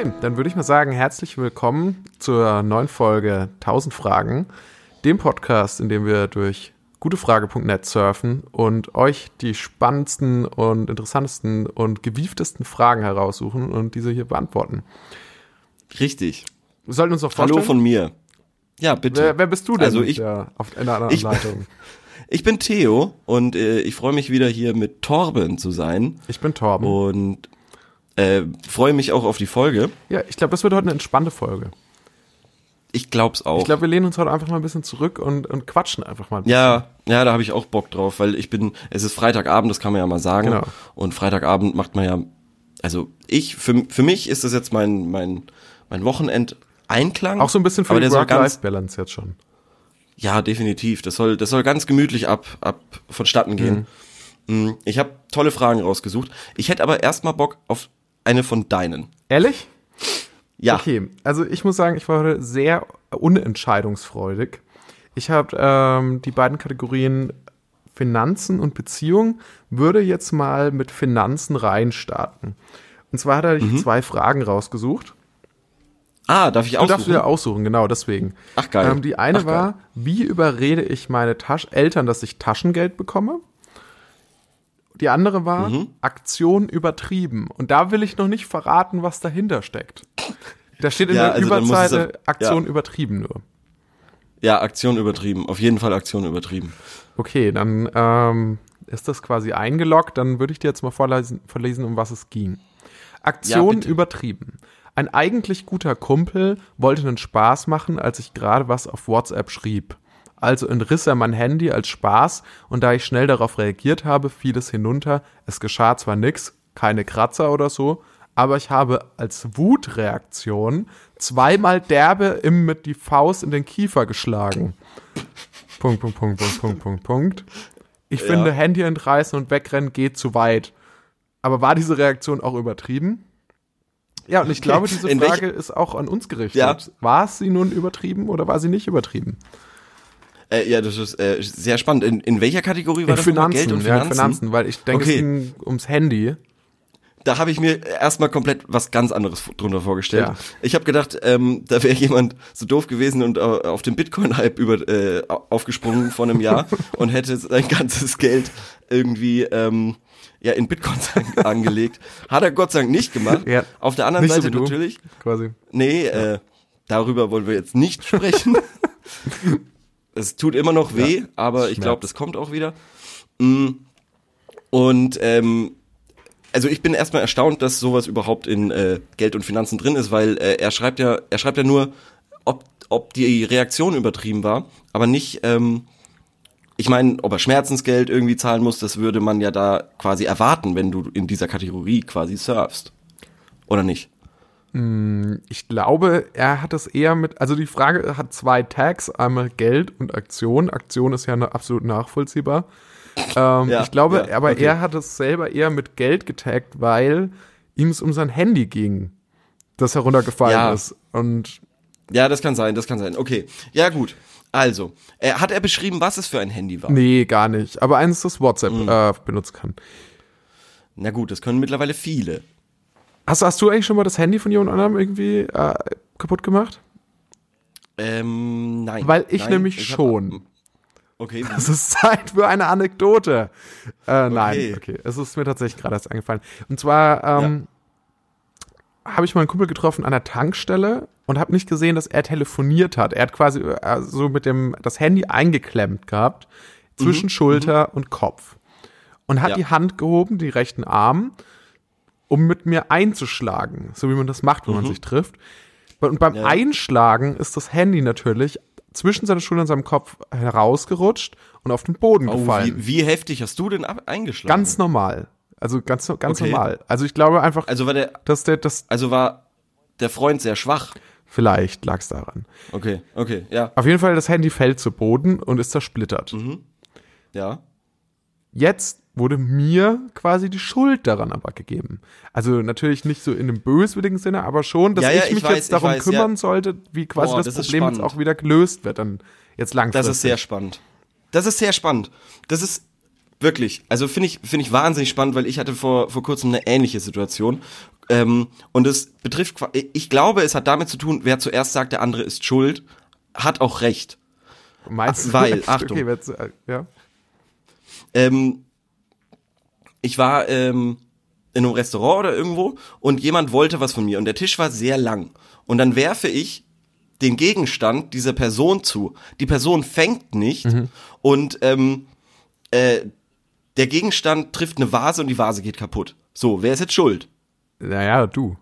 Okay, dann würde ich mal sagen, herzlich willkommen zur neuen Folge 1000 Fragen, dem Podcast, in dem wir durch gutefrage.net surfen und euch die spannendsten und interessantesten und gewieftesten Fragen heraussuchen und diese hier beantworten. Richtig. Wir sollten uns noch vorstellen. Hallo von mir. Ja, bitte. Wer, wer bist du denn? Also ich- ja, auf einer anderen ich- Leitung. Ich bin Theo und äh, ich freue mich wieder hier mit Torben zu sein Ich bin Torben. und äh, freue mich auch auf die Folge. Ja, ich glaube, das wird heute eine entspannte Folge. Ich glaub's auch. Ich glaube, wir lehnen uns heute einfach mal ein bisschen zurück und, und quatschen einfach mal. ein bisschen. ja, ja, da habe ich auch Bock drauf, weil ich bin, es ist Freitagabend, das kann man ja mal sagen. Genau. Und Freitagabend macht man ja, also ich, für, für mich ist das jetzt mein, mein, mein Wochenend-Einklang. Auch so ein bisschen für die Work-Life-Balance jetzt schon. Ja, definitiv. Das soll, das soll ganz gemütlich ab, ab vonstatten gehen. Mm, Ich habe tolle Fragen rausgesucht. Ich hätte aber erstmal Bock auf eine von deinen. Ehrlich? Ja. Okay, also ich muss sagen, ich war heute sehr unentscheidungsfreudig. Ich habe ähm, die beiden Kategorien Finanzen und Beziehung, würde jetzt mal mit Finanzen reinstarten. Und zwar hat er Mhm. zwei Fragen rausgesucht. Ah, darf ich Du darfst aussuchen? wieder aussuchen, genau deswegen. Ach, geil. Ähm, die eine Ach, geil. war, wie überrede ich meine Tasch Eltern, dass ich Taschengeld bekomme? Die andere war, Mhm. Aktion übertrieben. Und da will ich noch nicht verraten, was dahinter steckt. Da steht in Ja, der also Überseite ja- Aktion ja. übertrieben nur. Ja, Aktion übertrieben. Auf jeden Fall Aktion übertrieben. Okay, dann ähm, ist das quasi eingeloggt. Dann würde ich dir jetzt mal vorlesen, vorlesen um was es ging. Aktion übertrieben. Ein eigentlich guter Kumpel wollte einen Spaß machen, als ich gerade was auf WhatsApp schrieb. Also entriss er mein Handy als Spaß und da ich schnell darauf reagiert habe, fiel es hinunter. Es geschah zwar nix, keine Kratzer oder so, aber ich habe als Wutreaktion zweimal derbe im mit die Faust in den Kiefer geschlagen. Punkt, Punkt, Punkt, Punkt, Punkt, Punkt, Punkt. Ich finde, Handy entreißen und wegrennen geht zu weit. Aber war diese Reaktion auch übertrieben? Ja, und ich glaube, diese Frage ist auch an uns gerichtet. Ja. War sie nun übertrieben oder war sie nicht übertrieben? Äh, ja, das ist äh, sehr spannend. In, in welcher Kategorie war In das? Finanzen, Geld und ja, in Finanzen. Finanzen, weil ich denke, Okay. es ging ums Handy. Da habe ich mir erstmal komplett was ganz anderes drunter vorgestellt. Ja. Ich habe gedacht, ähm, da wäre jemand so doof gewesen und äh, auf den Bitcoin-Hype über äh, aufgesprungen vor einem Jahr und hätte sein ganzes Geld irgendwie ähm, ja in Bitcoins an, angelegt. Hat er Gott sei Dank nicht gemacht. Ja. Auf der anderen Nicht so Seite du. natürlich. Quasi. Nee, äh, darüber wollen wir jetzt nicht sprechen. es tut immer noch weh, aber ich glaube, das kommt auch wieder. Mm. Und ähm, also ich bin erstmal erstaunt, dass sowas überhaupt in äh, Geld und Finanzen drin ist, weil äh, er schreibt ja, er schreibt ja nur, ob, ob die Reaktion übertrieben war, aber nicht, ähm, ich meine, ob er Schmerzensgeld irgendwie zahlen muss, das würde man ja da quasi erwarten, wenn du in dieser Kategorie quasi surfst. Oder nicht? Ich glaube, er hat es eher mit, also die Frage hat zwei Tags, einmal Geld und Aktion. Aktion ist ja absolut nachvollziehbar. Ähm, Ja, ich glaube, ja, aber okay. er hat es selber eher mit Geld getaggt, weil ihm es um sein Handy ging, das heruntergefallen Ja. ist. Und Ja, das kann sein, das kann sein. Okay. Ja, gut. Also, äh, hat er beschrieben, was es für ein Handy war? nee, gar nicht. Aber eins, das WhatsApp Mhm. äh, benutzen kann. Na gut, das können mittlerweile viele. Hast, hast du eigentlich schon mal das Handy von jemand anderem irgendwie äh, kaputt gemacht? Ähm, nein. Weil ich nein, nämlich hab- schon. Okay. Es ist Zeit für eine Anekdote. Äh, Nein, Okay. okay. Es ist mir tatsächlich gerade erst eingefallen. Und zwar ähm, habe ich meinen Kumpel getroffen an der Tankstelle und habe nicht gesehen, dass er telefoniert hat. Er hat quasi äh, so mit dem das Handy eingeklemmt gehabt zwischen Schulter und Kopf und hat Ja. die Hand gehoben, die rechten Arm, um mit mir einzuschlagen, so wie man das macht, wenn man sich trifft. Und beim Ja. Einschlagen ist das Handy natürlich zwischen seiner Schulter und seinem Kopf herausgerutscht und auf den Boden Oh, gefallen. wie, wie heftig hast du denn eingeschlagen? Ganz normal. Also ganz, ganz Okay. normal. Also ich glaube einfach, Also war der, dass der, das, also war der Freund sehr schwach. vielleicht lag es daran. Okay, okay, ja, Auf jeden Fall, das Handy fällt zu Boden und ist zersplittert. Mhm. ja. Jetzt wurde mir quasi die Schuld daran aber gegeben. Also natürlich nicht so in einem böswilligen Sinne, aber schon, dass Ja, ja, ich ich mich weiß, jetzt ich darum weiß, kümmern ja. sollte, wie quasi Boah, das, das Problem jetzt auch wieder gelöst wird, dann jetzt langfristig. Das ist sehr spannend. Das ist sehr spannend. Das ist wirklich, also finde ich, finde ich wahnsinnig spannend, weil ich hatte vor, vor kurzem eine ähnliche Situation. Ähm, und es betrifft, ich glaube, es hat damit zu tun, wer zuerst sagt, der andere ist schuld, hat auch recht. Meinst du? Weil, Achtung. Okay, äh, ja. Ähm, ich war ähm, in einem Restaurant oder irgendwo und jemand wollte was von mir und der Tisch war sehr lang. Und dann werfe ich den Gegenstand dieser Person zu. Die Person fängt nicht und ähm, äh, der Gegenstand trifft eine Vase und die Vase geht kaputt. So, wer ist jetzt schuld? Naja, du.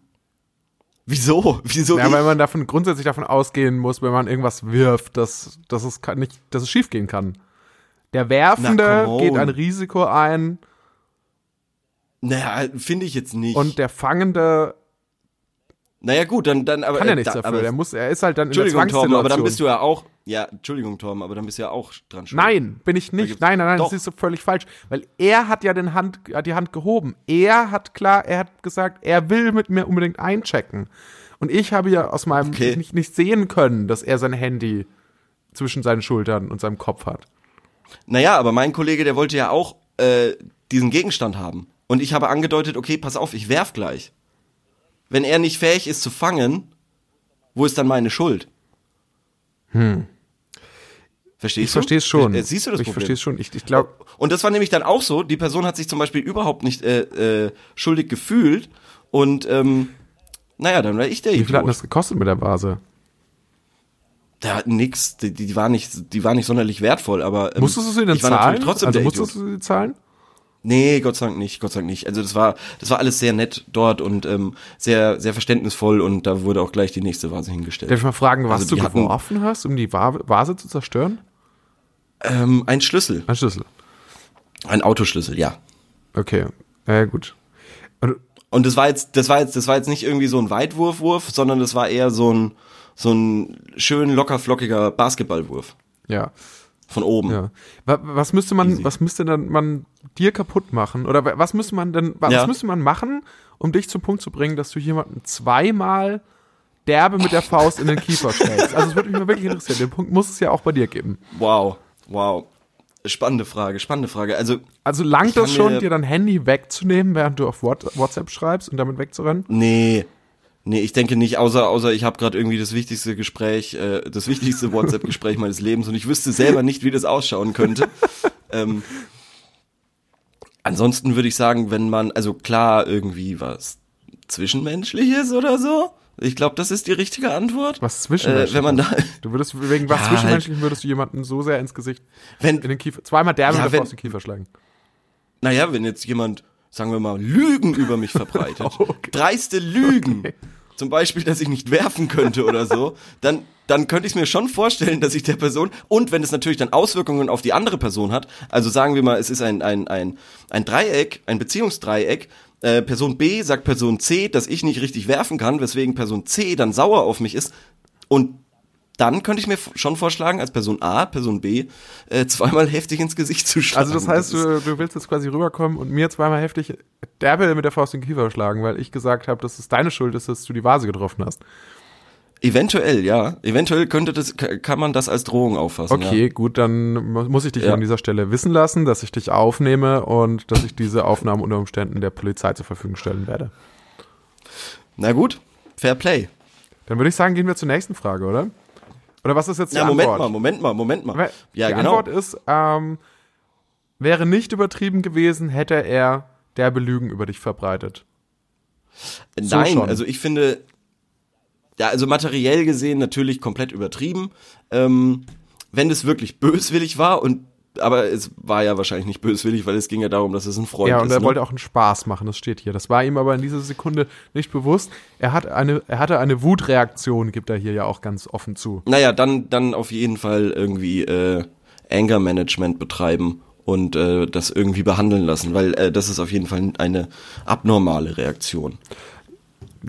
Wieso? Wieso Ja, weil man davon grundsätzlich davon ausgehen muss, wenn man irgendwas wirft, dass, dass es kann nicht, dass es schief gehen kann. Der Werfende Na, geht ein Risiko ein Naja, finde ich jetzt nicht. und der Fangende naja, gut, dann, dann aber. kann ja äh, nichts da, dafür. Der muss, er ist halt dann in der Entschuldigung, Torben, aber dann bist du ja auch. Ja, Entschuldigung, Torben, aber dann bist du ja auch dran schuld. Nein, bin ich nicht. Nein, nein, nein, Doch. das ist so völlig falsch. Weil er hat ja den Hand, hat die Hand gehoben. Er hat klar, er hat gesagt, er will mit mir unbedingt einchecken. Und ich habe ja aus meinem Okay. nicht, nicht sehen können, dass er sein Handy zwischen seinen Schultern und seinem Kopf hat. Naja, aber mein Kollege, der wollte ja auch äh, diesen Gegenstand haben. Und ich habe angedeutet, okay, pass auf, ich werf gleich. Wenn er nicht fähig ist zu fangen, wo ist dann meine Schuld? Hm. Verstehst Ich du? verstehe es schon. Äh, Siehst du das ich Problem? verstehe es schon. Ich, ich glaube, Und das war nämlich dann auch so, die Person hat sich zum Beispiel überhaupt nicht äh, äh, schuldig gefühlt und ähm, naja, dann war ich der wie viel hat das gekostet mit der Vase? Der hat nix, die, die war nicht, die war nicht sonderlich wertvoll, aber ähm, Musstest du sie denn ich war zahlen? natürlich trotzdem also der musstest Idiot. du sie zahlen? Nee, Gott sei Dank nicht, Gott sei Dank nicht. Also das war, das war alles sehr nett dort und ähm, sehr, sehr verständnisvoll und da wurde auch gleich die nächste Vase hingestellt. Darf ich mal fragen, was Also du geworfen hast, um die Va- Vase zu zerstören? Ähm, ein Schlüssel, Ein Schlüssel. ein Autoschlüssel, ja. Okay. Ja, gut. Und, Und das war jetzt, das war jetzt, das war jetzt nicht irgendwie so ein Weitwurfwurf, sondern das war eher so ein, so ein schön locker flockiger Basketballwurf ja. Von oben. Ja. Wa- Was müsste man, Easy. was müsste dann man dir kaputt machen? Oder wa- was müsste man denn, wa- Ja. was müsste man machen, um dich zum Punkt zu bringen, dass du jemanden zweimal derbe mit der Faust in den Kiefer schlägst? Also es würde mich mal wirklich interessieren. Den Punkt muss es ja auch bei dir geben. Wow, wow. Spannende Frage, spannende Frage. Also Also langt das schon, dir dein Handy wegzunehmen, während du auf What- WhatsApp schreibst und damit wegzurennen? Nee. Nee, ich denke nicht, außer, außer ich habe gerade irgendwie das wichtigste Gespräch, äh, das wichtigste WhatsApp-Gespräch meines Lebens und ich wüsste selber nicht, wie das ausschauen könnte. ähm, ansonsten würde ich sagen, wenn man, also klar, irgendwie was Zwischenmenschliches oder so. Ich glaube, das ist die richtige Antwort. Was zwischenmenschlich? Äh, wenn man da, Du würdest wegen was Ja, zwischenmenschlichen würdest du jemanden so sehr ins Gesicht, wenn, in den Kiefer, zweimal derbe Ja, wenn- Faust in den Kiefer schlagen. naja, wenn jetzt jemand, sagen wir mal, Lügen über mich verbreitet, Okay. dreiste Lügen, zum Beispiel, dass ich nicht werfen könnte oder so, dann, dann könnte ich mir schon vorstellen, dass ich der Person, und wenn es natürlich dann Auswirkungen auf die andere Person hat, also sagen wir mal, es ist ein, ein, ein, ein Dreieck, ein Beziehungsdreieck, äh, Person B sagt Person C, dass ich nicht richtig werfen kann, weswegen Person C dann sauer auf mich ist, und dann könnte ich mir schon vorschlagen, als Person A, Person B, äh, zweimal heftig ins Gesicht zu schlagen. Also das heißt, ist- du, du willst jetzt quasi rüberkommen und mir zweimal heftig derbe mit der Faust in den Kiefer schlagen, weil ich gesagt habe, dass es deine Schuld ist, dass du die Vase getroffen hast. Eventuell, ja. Eventuell könnte das, kann man das als Drohung auffassen. Okay, gut, dann mu- muss ich dich Ja. an dieser Stelle wissen lassen, dass ich dich aufnehme und dass ich diese Aufnahmen unter Umständen der Polizei zur Verfügung stellen werde. Ja. Na gut, Fair Play. Dann würde ich sagen, gehen wir zur nächsten Frage, oder? Oder was ist jetzt die Ja, Moment Antwort? mal, Moment mal, Moment mal. Ja, die genau. Antwort ist, ähm, wäre nicht übertrieben gewesen, hätte er derbe Lügen über dich verbreitet. so Nein, schon. also ich finde, ja, also materiell gesehen natürlich komplett übertrieben. Ähm, wenn es wirklich böswillig war und aber es war ja wahrscheinlich nicht böswillig, weil es ging ja darum, dass es ein Freund Ja, und ist. er ne? wollte auch einen Spaß machen, das steht hier. Das war ihm aber in dieser Sekunde nicht bewusst. Er, hat eine, er hatte eine Wutreaktion, gibt er hier ja auch ganz offen zu. Naja, dann, dann auf jeden Fall irgendwie äh, Anger Management betreiben und äh, das irgendwie behandeln lassen, weil äh, das ist auf jeden Fall eine abnormale Reaktion.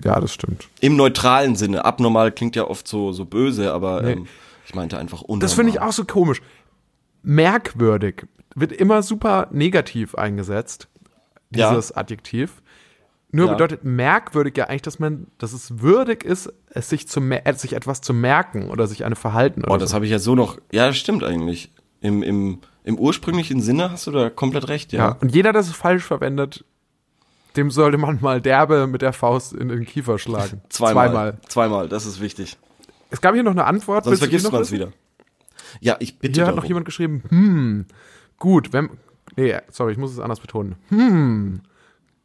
Ja, das stimmt. Im neutralen Sinne. Abnormal klingt ja oft so, so böse, aber Nee. ähm, ich meinte einfach unnormal. Das finde ich auch so komisch. Merkwürdig wird immer super negativ eingesetzt, Ja. dieses Adjektiv. Nur Ja. bedeutet merkwürdig ja eigentlich, dass man, dass es würdig ist, es sich zu äh, sich etwas zu merken oder sich eine Verhalten oder Oh, das so. habe ich ja so noch. Ja, das stimmt eigentlich. Im, im, Im ursprünglichen Sinne hast du da komplett recht, ja. ja. Und jeder, der es falsch verwendet, Dem sollte man mal derbe mit der Faust in den Kiefer schlagen. Zweimal. Zweimal, Zweimal das ist wichtig. Es gab hier noch eine Antwort. Sonst vergisst man es wieder. Ja, ich bitte Hier darum. hat noch jemand geschrieben, hm, gut, wenn, nee, sorry, ich muss es anders betonen. Hm,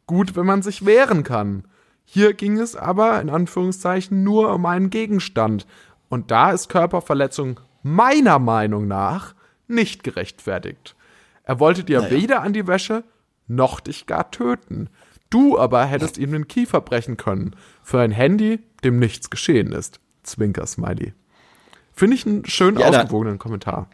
gut, wenn man sich wehren kann. Hier ging es aber, in Anführungszeichen, nur um einen Gegenstand. Und da ist Körperverletzung meiner Meinung nach nicht gerechtfertigt. Er wollte dir naja. weder an die Wäsche noch dich gar töten. Du aber hättest ihm den Kiefer brechen können. Für ein Handy, dem nichts geschehen ist. Zwinker-Smiley. Finde ich einen schön ja, ausgewogenen Kommentar.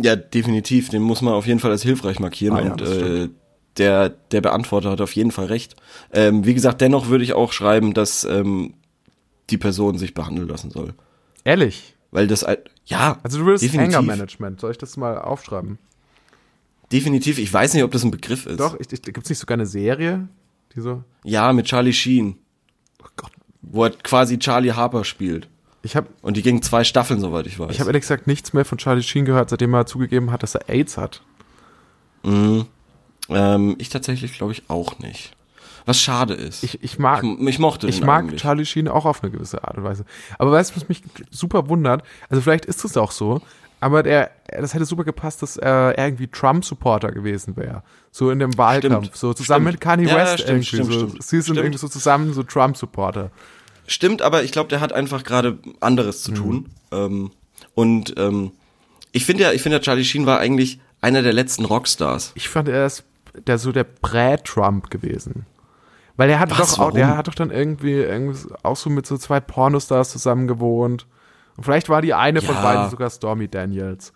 Ja, definitiv. Den muss man auf jeden Fall als hilfreich markieren. Ah, ja, und äh, der, der Beantworter hat auf jeden Fall recht. Ähm, wie gesagt, dennoch würde ich auch schreiben, dass ähm, die Person sich behandeln lassen soll. Ehrlich? Weil das, ja. Also du willst definitiv. Anger Management. Soll ich das mal aufschreiben? Definitiv. Ich weiß nicht, ob das ein Begriff ist. Doch, gibt es nicht sogar eine Serie? Die so? Ja, mit Charlie Sheen. Oh Gott. Wo er quasi Charlie Harper spielt. Ich hab, Und die gingen zwei Staffeln, soweit ich weiß. Ich habe ehrlich gesagt nichts mehr von Charlie Sheen gehört, seitdem er zugegeben hat, dass er AIDS hat. Mhm. Ähm, ich tatsächlich glaube ich auch nicht. Was schade ist. Ich, ich mag, ich, ich mochte Ich mag eigentlich. Charlie Sheen auch auf eine gewisse Art und Weise. Aber weißt du, was mich super wundert? Also vielleicht ist es auch so, aber der, das hätte super gepasst, dass er irgendwie Trump-Supporter gewesen wäre. So in dem Wahlkampf. Stimmt. So zusammen stimmt. mit Kanye ja, West ja, stimmt, irgendwie. so, Sie sind irgendwie so zusammen so Trump-Supporter. Stimmt, aber ich glaube, der hat einfach gerade anderes zu mhm. tun. Ähm, und ähm, ich finde ja, ich finde ja, Charlie Sheen war eigentlich einer der letzten Rockstars. Ich fand er ist der so der Prä-Trump gewesen. Weil er hat Was, doch auch, der hat doch dann irgendwie, irgendwie auch so mit so zwei Pornostars zusammen gewohnt. Und vielleicht war die eine ja. von beiden sogar Stormy Daniels.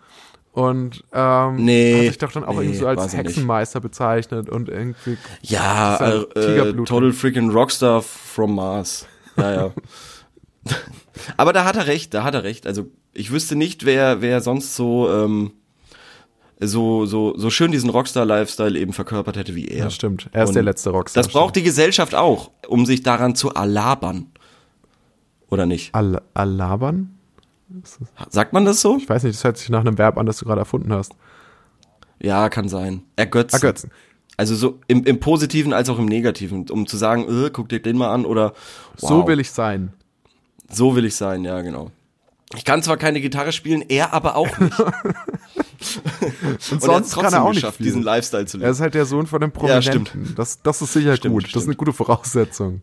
Und ähm, nee, hat sich doch dann auch nee, irgendwie so als Hexenmeister nicht. bezeichnet und irgendwie. Ja, äh, äh, Total Freaking Rockstar from Mars. Ja, ja. Aber da hat er recht, da hat er recht. Also ich wüsste nicht, wer, wer sonst so, ähm, so, so, so schön diesen Rockstar-Lifestyle eben verkörpert hätte wie er. Ja, stimmt. Er ist Und der letzte Rockstar. Das braucht die Gesellschaft auch, um sich daran zu alabern. Oder nicht? Al alabern? Sagt man das so? Ich weiß nicht, das hört sich nach einem Verb an, das du gerade erfunden hast. Ja, kann sein. Ergötzen. Ergötzen. Also so im, im Positiven als auch im Negativen, um zu sagen, äh, guck dir den mal an oder wow. So will ich sein. So will ich sein, ja, genau. Ich kann zwar keine Gitarre spielen, er aber auch nicht. und, und sonst kann er auch geschafft, nicht diesen Lifestyle zu leben. Er ist halt der Sohn von dem Prominenten. Ja, stimmt. Das, das ist sicher stimmt, gut. Stimmt. Das ist eine gute Voraussetzung.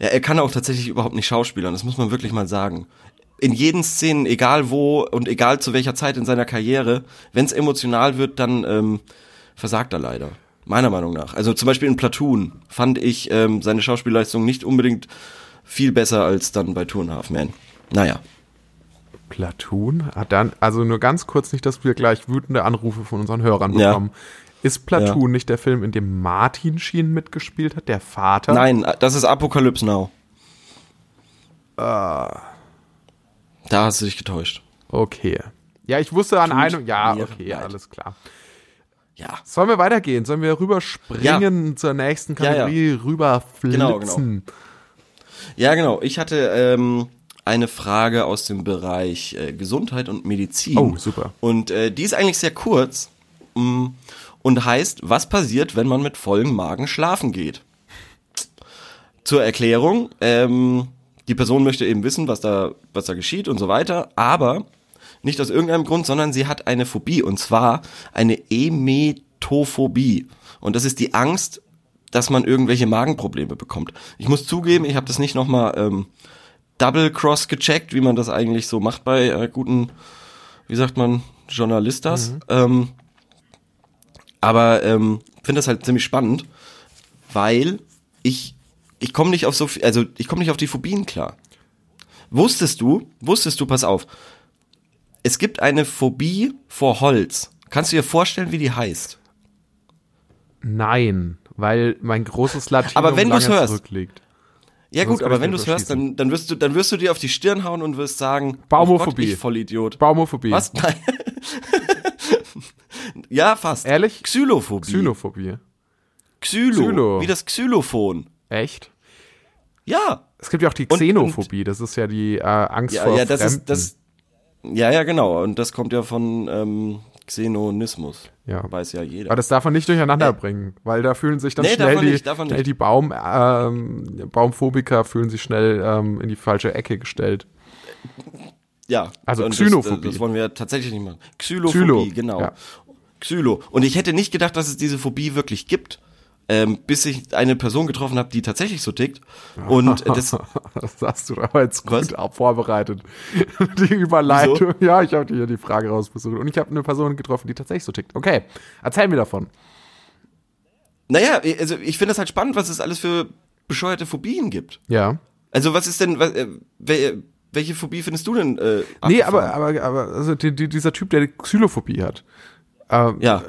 Ja, er kann auch tatsächlich überhaupt nicht schauspielern, das muss man wirklich mal sagen. In jeden Szenen, egal wo und egal zu welcher Zeit in seiner Karriere, wenn es emotional wird, dann ähm, versagt er leider. Meiner Meinung nach. Also zum Beispiel in Platoon fand ich ähm, seine Schauspielleistung nicht unbedingt viel besser als dann bei Two and a Half Men. Naja. Platoon? Hat dann, also nur ganz kurz nicht, dass wir gleich wütende Anrufe von unseren Hörern bekommen. Ja. Ist Platoon ja. nicht der Film, in dem Martin Sheen mitgespielt hat, der Vater? Nein, das ist Apocalypse Now. Ah. Da hast du dich getäuscht. Okay. Ja, ich wusste an einem. Ja, okay, leid. alles klar. Ja. Sollen wir weitergehen? Sollen wir rüberspringen ja. zur nächsten Kategorie, ja, ja. rüberflitzen? Genau, genau. Ja, genau. Ich hatte ähm, eine Frage aus dem Bereich äh, Gesundheit und Medizin. Oh, super. Und äh, die ist eigentlich sehr kurz mh, mm, und heißt, was passiert, wenn man mit vollem Magen schlafen geht? Zur Erklärung, ähm, die Person möchte eben wissen, was da, was da geschieht und so weiter, aber nicht aus irgendeinem Grund, sondern sie hat eine Phobie und zwar eine Emetophobie. Und das ist die Angst, dass man irgendwelche Magenprobleme bekommt. Ich muss zugeben, ich habe das nicht nochmal ähm, double cross gecheckt, wie man das eigentlich so macht bei äh, guten, wie sagt man, Journalistas. Mhm. Ähm, aber ähm, finde das halt ziemlich spannend, weil ich ich komme nicht auf so viel, also ich komme nicht auf die Phobien klar. Wusstest du, wusstest du, pass auf, es gibt eine Phobie vor Holz. Kannst du dir vorstellen, wie die heißt? Nein, weil mein großes Latinum aber wenn lange hörst, zurückliegt. Ja gut, aber wenn du es hörst, dann, dann, wirst du, dann wirst du dir auf die Stirn hauen und wirst sagen, Baumophobie. Oh Gott, Vollidiot. Baumophobie. Was? Nein. ja, fast. Ehrlich? Xylophobie. Xylophobie. Xylo, Xylo. Wie das Xylophon. Echt? Ja. Es gibt ja auch die Xenophobie, und, und, das ist ja die äh, Angst ja, vor ja, das Fremden. Ist, das, ja, ja, genau. Und das kommt ja von ähm, Xenonismus. Ja. Weiß ja jeder. Aber das darf man nicht durcheinander bringen, weil da fühlen sich dann Nee, schnell die, nicht, schnell die Baum, ähm, Baumphobiker fühlen sich schnell ähm, in die falsche Ecke gestellt. ja. Also und Xylophobie. Das, das wollen wir tatsächlich nicht machen. Xylophobie, Xylo, genau. ja. Xylo. Und ich hätte nicht gedacht, dass es diese Phobie wirklich gibt, ähm, bis ich eine Person getroffen habe, die tatsächlich so tickt. Und äh, das, das hast du aber jetzt gut Was? vorbereitet. Die Überleitung. Ja, ich habe dir hier die Frage rausgesucht. Und ich habe eine Person getroffen, die tatsächlich so tickt. Okay, erzähl mir davon. naja, also ich finde das halt spannend, was es alles für bescheuerte Phobien gibt. Ja. Also was ist denn, was, äh, wel- welche Phobie findest du denn? Äh, Nee, abgefahren? aber, aber, aber also die, die, dieser Typ, der Xylophobie hat, ähm, Ja.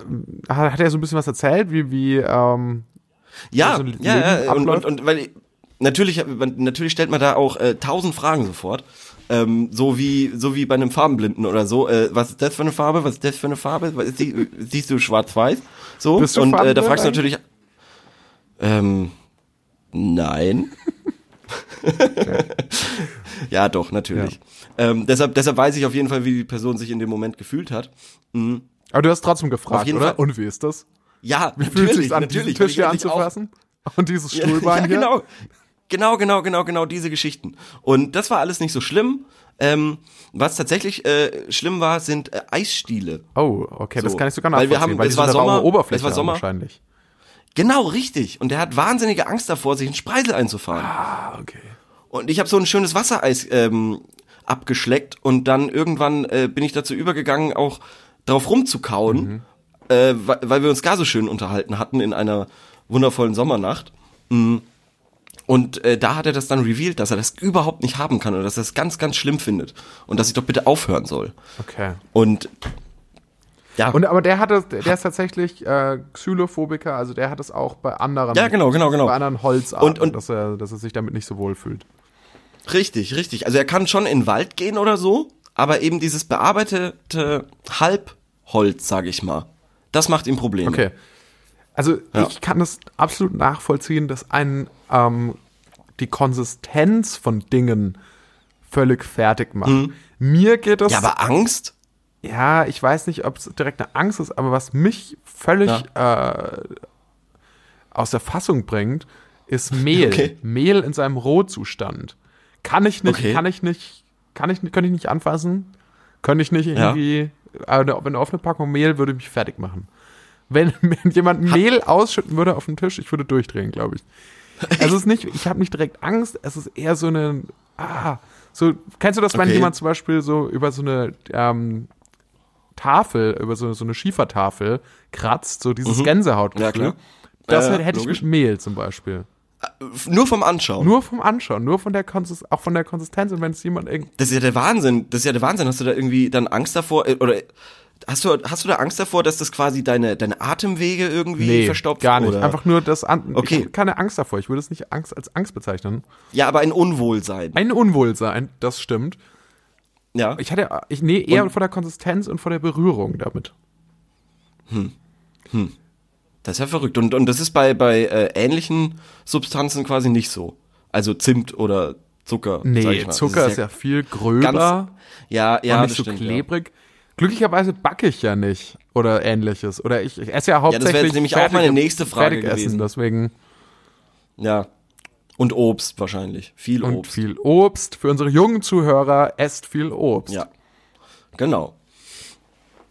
hat, hat er so ein bisschen was erzählt, wie, wie, ähm, Ja, so ein ja, ja, und, und, und weil ich, natürlich, natürlich stellt man da auch äh, tausend Fragen sofort. Ähm, so wie so wie bei einem Farbenblinden oder so. Äh, was ist das für eine Farbe? Was ist das für eine Farbe? Was ist die, siehst du schwarz-weiß? So Bist du und äh, da fragst du natürlich. Ähm, nein. ja, doch natürlich. Ähm, deshalb deshalb weiß ich auf jeden Fall, wie die Person sich in dem Moment gefühlt hat. Aber du hast trotzdem gefragt, oder? Fall. Und wie ist das? Ja, Wie fühlt sich an, diesen. Tisch hier weil anzufassen? Und dieses Stuhlbein ja, hier? genau. Genau, genau, genau, genau diese Geschichten. Und das war alles nicht so schlimm. Ähm, was tatsächlich äh, schlimm war, sind äh, Eisstiele. Oh, okay, das So. kann ich sogar Weil wir nachvollziehen, haben- die es war Sommer, Oberfläche es war Sommer. wahrscheinlich. Genau, richtig. Und der hat wahnsinnige Angst davor, sich in Spreisel einzufahren. Ah, okay. Und ich habe so ein schönes Wassereis ähm, abgeschleckt und dann irgendwann äh, bin ich dazu übergegangen, auch drauf rumzukauen, Mhm. äh, weil, weil wir uns gar so schön unterhalten hatten in einer wundervollen Sommernacht. Mm. Und äh, da hat er das dann revealed, dass er das überhaupt nicht haben kann und dass er das ganz, ganz schlimm findet und dass ich doch bitte aufhören soll. Okay. Und ja, Und aber der hatte, der ist tatsächlich äh, Xylophobiker, also der hat es auch bei anderen, ja, genau, genau, genau. bei anderen Holzarten, Und- und- dass er, dass er sich damit nicht so wohl fühlt. Richtig, richtig. Also er kann schon in den Wald gehen oder so, aber eben dieses bearbeitete Halbholz, sage ich mal, das macht ihm Probleme. Okay. Also Ja. ich kann das absolut nachvollziehen, dass einen ähm, die Konsistenz von Dingen völlig fertig macht. Mir geht das. Mhm. Ja, aber Angst? Ja, ich weiß nicht, ob es direkt eine Angst ist, aber was mich völlig äh, aus der Fassung bringt, ist Mehl. Okay. Mehl in seinem Rohzustand. Kann ich nicht, Okay. kann ich nicht, kann ich, könnte ich nicht anfassen. Könnte ich nicht irgendwie, äh, eine, eine offene Packung Mehl würde mich fertig machen. Wenn, wenn jemand Mehl ausschütten würde auf den Tisch, ich würde durchdrehen, glaube ich. Also es ist nicht, ich habe nicht direkt Angst, es ist eher so eine, ah, so, kennst du das, wenn Okay. jemand zum Beispiel so über so eine ähm, Tafel, über so, so eine Schiefertafel kratzt, so dieses Gänsehautgefühl. Ja, klar. Das ja, hätte ich logisch. mit Mehl zum Beispiel. Nur vom Anschauen. Nur vom Anschauen, nur von der Konsist auch von der Konsistenz und wenn es jemand irgendwie. Das ist ja der Wahnsinn. Das ist ja der Wahnsinn. Hast du da irgendwie dann Angst davor äh, oder hast du hast du da Angst davor, dass das quasi deine deine Atemwege irgendwie verstopft gar nicht. Oder? Einfach nur das An Okay. Ich keine Angst davor. Ich würde es nicht Angst als Angst bezeichnen. ja, aber ein Unwohlsein. Ein Unwohlsein, das stimmt. Ja. Ich hatte, ich nee, eher Und- vor der Konsistenz und vor der Berührung damit. Das ist ja verrückt. Und, und das ist bei, bei äh, ähnlichen Substanzen quasi nicht so. Also Zimt oder Zucker. Nee, ich mal. Das Zucker ist ja, viel gröber ganz- ja, ja, und das nicht so stimmt, klebrig. Glücklicherweise backe ich ja nicht oder ähnliches. Oder ich, ich esse ja das wäre hauptsächlich jetzt nämlich auch meine nächste Frage gewesen. deswegen Ja. ja. Und Obst wahrscheinlich. Viel und Obst. viel Obst. Für unsere jungen Zuhörer, esst viel Obst. Ja. Genau.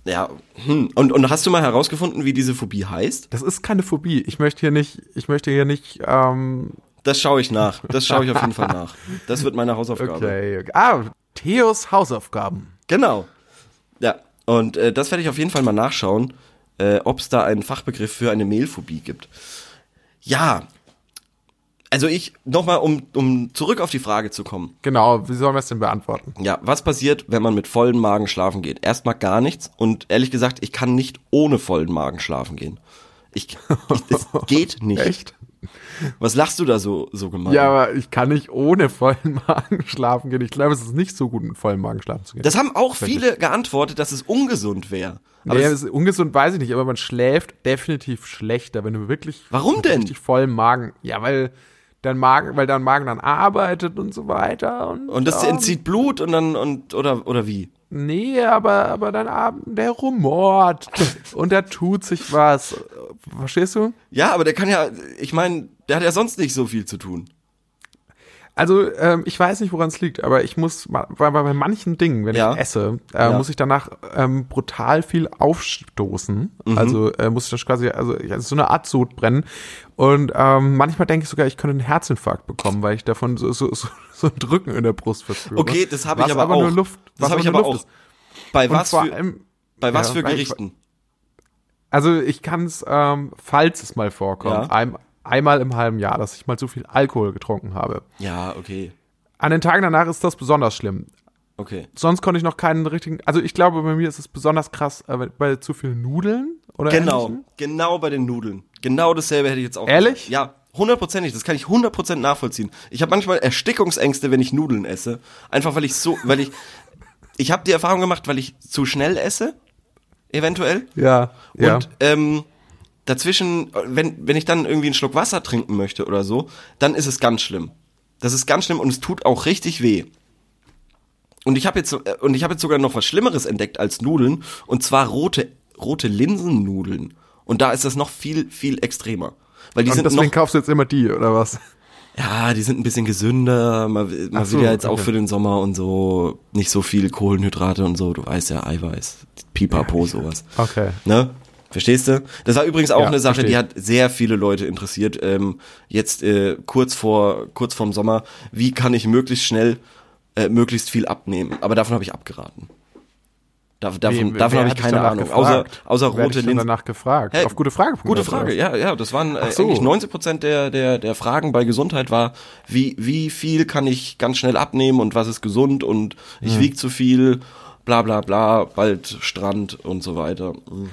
Ja, hm. und, und hast du mal herausgefunden, wie diese Phobie heißt? Das ist keine Phobie. Ich möchte hier nicht, ich möchte hier nicht, ähm, Das schaue ich nach. Das schaue ich auf jeden Fall nach. Das wird meine Hausaufgabe. okay, okay. Ah, Theos Hausaufgaben. Genau. Ja, und äh, das werde ich auf jeden Fall mal nachschauen, äh, ob es da einen Fachbegriff für eine Mehlphobie gibt. Ja. Also ich, nochmal, um, um zurück auf die Frage zu kommen. Genau, wie sollen wir es denn beantworten? Ja, was passiert, wenn man mit vollem Magen schlafen geht? Erstmal gar nichts und ehrlich gesagt, ich kann nicht ohne vollen Magen schlafen gehen. Ich, ich es geht nicht. Echt? Was lachst du da so, so gemein? Ja, aber ich kann nicht ohne vollen Magen schlafen gehen. Ich glaube, es ist nicht so gut, mit vollem Magen schlafen zu gehen. Das haben auch viele geantwortet, dass es ungesund wäre. Aber nee, es- ist ungesund, weiß ich nicht, aber man schläft definitiv schlechter, wenn du wirklich Warum denn? richtig vollem Magen. Ja, weil dein Magen, weil dein Magen dann arbeitet und so weiter. Und, Und das ja, entzieht Blut und dann, und, oder, oder wie? Nee, aber, aber dein Abend, der rumort und da tut sich was. Verstehst du? Ja, aber der kann ja, ich meine, der hat ja sonst nicht so viel zu tun. Also, ähm, ich weiß nicht, woran es liegt, aber ich muss, bei, bei, bei manchen Dingen, wenn Ja. ich esse, äh, Ja. muss ich danach ähm, brutal viel aufstoßen. Mhm. Also äh, muss ich das quasi, also so eine Art Sodbrennen. Und ähm, manchmal denke ich sogar, ich könnte einen Herzinfarkt bekommen, weil ich davon so, so, so, so ein Drücken in der Brust verspüre. Okay, das habe ich aber, aber auch. nur Luft- das was habe ich aber auch. Luft ist. Bei was für, allem, bei was ja, für weil ich- Gerichten? Also ich kann es, ähm, falls es mal vorkommt, Ja. ein, einmal im halben Jahr, dass ich mal zu viel Alkohol getrunken habe. Ja, okay. An den Tagen danach ist das besonders schlimm. Okay. Sonst konnte ich noch keinen richtigen. Also ich glaube, bei mir ist es besonders krass äh, bei zu viel Nudeln oder Genau, Ähnlichem. genau bei den Nudeln. Genau dasselbe hätte ich jetzt auch Ehrlich? gesagt. Ja, hundertprozentig. Das kann ich hundertprozentig nachvollziehen. Ich habe manchmal Erstickungsängste, wenn ich Nudeln esse. Einfach weil ich so, weil ich, ich habe die Erfahrung gemacht, weil ich zu schnell esse, eventuell. Ja, ja. Und ähm, dazwischen, wenn, wenn ich dann irgendwie einen Schluck Wasser trinken möchte oder so, dann ist es ganz schlimm. Das ist ganz schlimm und es tut auch richtig weh. Und ich habe jetzt äh, und ich habe jetzt sogar noch was Schlimmeres entdeckt als Nudeln und zwar rote rote Linsennudeln. Und da ist das noch viel viel extremer, weil die Und sind deswegen noch kaufst du jetzt immer die, oder was? ja, die sind ein bisschen gesünder, mal Ach so, wieder jetzt auch okay. für den Sommer und so, nicht so viel Kohlenhydrate und so, du weißt ja, Eiweiß, Pipapo, sowas. Okay. Ne? Verstehst du? Das war übrigens auch Ja, eine Sache, versteh. die hat sehr viele Leute interessiert. Ähm, jetzt äh, kurz vor kurz vorm Sommer, wie kann ich möglichst schnell äh, möglichst viel abnehmen? Aber davon habe ich abgeraten. Da, davon davon habe ich keine Ahnung. gefragt? Außer, außer Wer rote Linsen. danach gefragt. Hä? Auf gute Frage. Gute Frage, ja, ja. Das waren äh, so. eigentlich 90 Prozent der, der, der Fragen bei Gesundheit war, wie, wie viel kann ich ganz schnell abnehmen und was ist gesund und ich Hm. wieg zu viel, bla bla bla, bald Strand und so weiter. Mhm.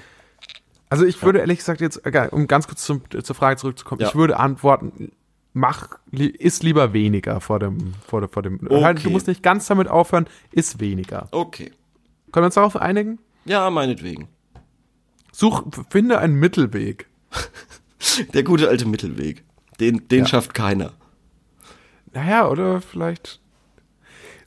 Also ich würde ehrlich gesagt jetzt, äh, um ganz kurz zum, zur Frage zurückzukommen, Ja. ich würde antworten, mach, isst lieber weniger vor dem, vor dem, vor dem. Halt, Du Okay. musst nicht ganz damit aufhören, isst weniger. Okay. Können wir uns darauf einigen? Ja, meinetwegen. Such, finde einen Mittelweg. Der gute alte Mittelweg. Den, den Ja. schafft keiner. Naja, oder vielleicht.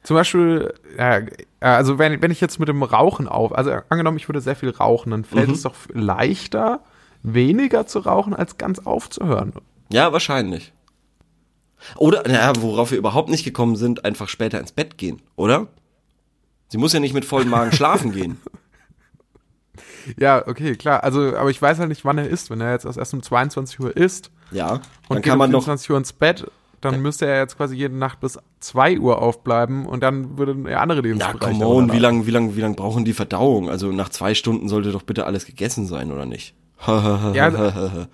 Zum Beispiel, ja, also wenn, wenn ich jetzt mit dem Rauchen auf, also angenommen, ich würde sehr viel rauchen, dann fällt es doch leichter, weniger zu rauchen, als ganz aufzuhören. Ja, wahrscheinlich. Oder, naja, worauf wir überhaupt nicht gekommen sind, einfach später ins Bett gehen, oder? Sie muss ja nicht mit vollem Magen schlafen gehen. Ja, okay, klar. Also, aber ich weiß halt nicht, wann er isst. Wenn er jetzt erst um 22 Uhr isst Ja, und dann geht kann um man noch 24 Uhr ins Bett, dann müsste er jetzt quasi jede Nacht bis 2 Uhr aufbleiben und dann würde er andere Ja, Lebensbereiche. come on, wie lang, wie lang, wie lang brauchen die Verdauung? Also nach zwei Stunden sollte doch bitte alles gegessen sein, oder nicht? Ja,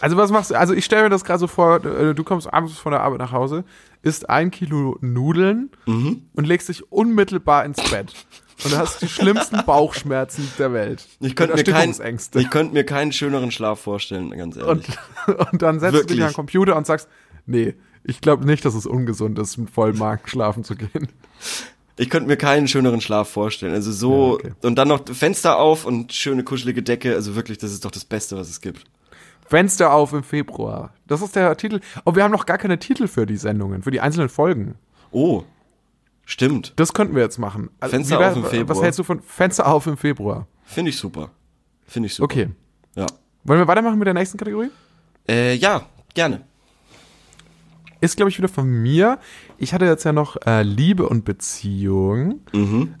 Also was machst du? Also ich stelle mir das gerade so vor, äh, du kommst abends von der Arbeit nach Hause, isst ein Kilo Nudeln Mhm. und legst dich unmittelbar ins Bett. Und du hast die schlimmsten Bauchschmerzen der Welt. ich könnte mir, kein, ich könnte mir keinen schöneren Schlaf vorstellen, ganz ehrlich. Und, und dann setzt du dich Wirklich. an den Computer und sagst, nee, ich glaube nicht, dass es ungesund ist, mit vollem Magen schlafen zu gehen. Ich könnte mir keinen schöneren Schlaf vorstellen. Also so, Ja, okay. und dann noch Fenster auf und schöne kuschelige Decke. Also wirklich, das ist doch das Beste, was es gibt. Fenster auf im Februar. Das ist der Titel. Oh, wir haben noch gar keine Titel für die Sendungen, für die einzelnen Folgen. Oh, stimmt. Das könnten wir jetzt machen. Also, Fenster wär- auf im Februar. Was hältst du von Fenster auf im Februar? Finde ich super. Finde ich super. Okay. Ja. Wollen wir weitermachen mit der nächsten Kategorie? Äh, ja, gerne. Ist, glaube ich, wieder von mir. Ich hatte jetzt ja noch äh, Liebe und Beziehung. Mhm.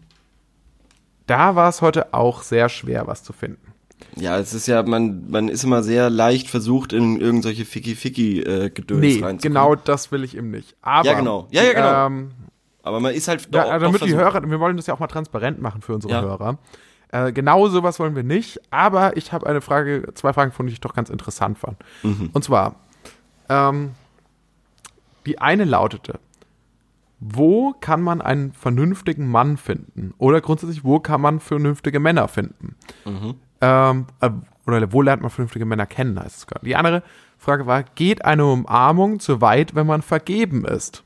Da war es heute auch sehr schwer, was zu finden. Ja, es ist ja, man, man ist immer sehr leicht versucht, in irgendwelche Ficky-Ficky-Gedöns Nee, reinzukommen. genau das will ich eben nicht. Aber, Ja, genau. Ja, ja, genau. Ähm, Aber man ist halt doch damit die. Hörer, wir wollen das ja auch mal transparent machen für unsere Ja. Hörer. Äh, genau sowas wollen wir nicht, aber ich habe eine Frage, zwei Fragen von, die ich doch ganz interessant fand. Mhm. Und zwar, ähm, die eine lautete, wo kann man einen vernünftigen Mann finden? Oder grundsätzlich, wo kann man vernünftige Männer finden? Mhm. Ähm, äh, oder wo lernt man vernünftige Männer kennen, heißt es gerade. Die andere Frage war, geht eine Umarmung zu weit, wenn man vergeben ist?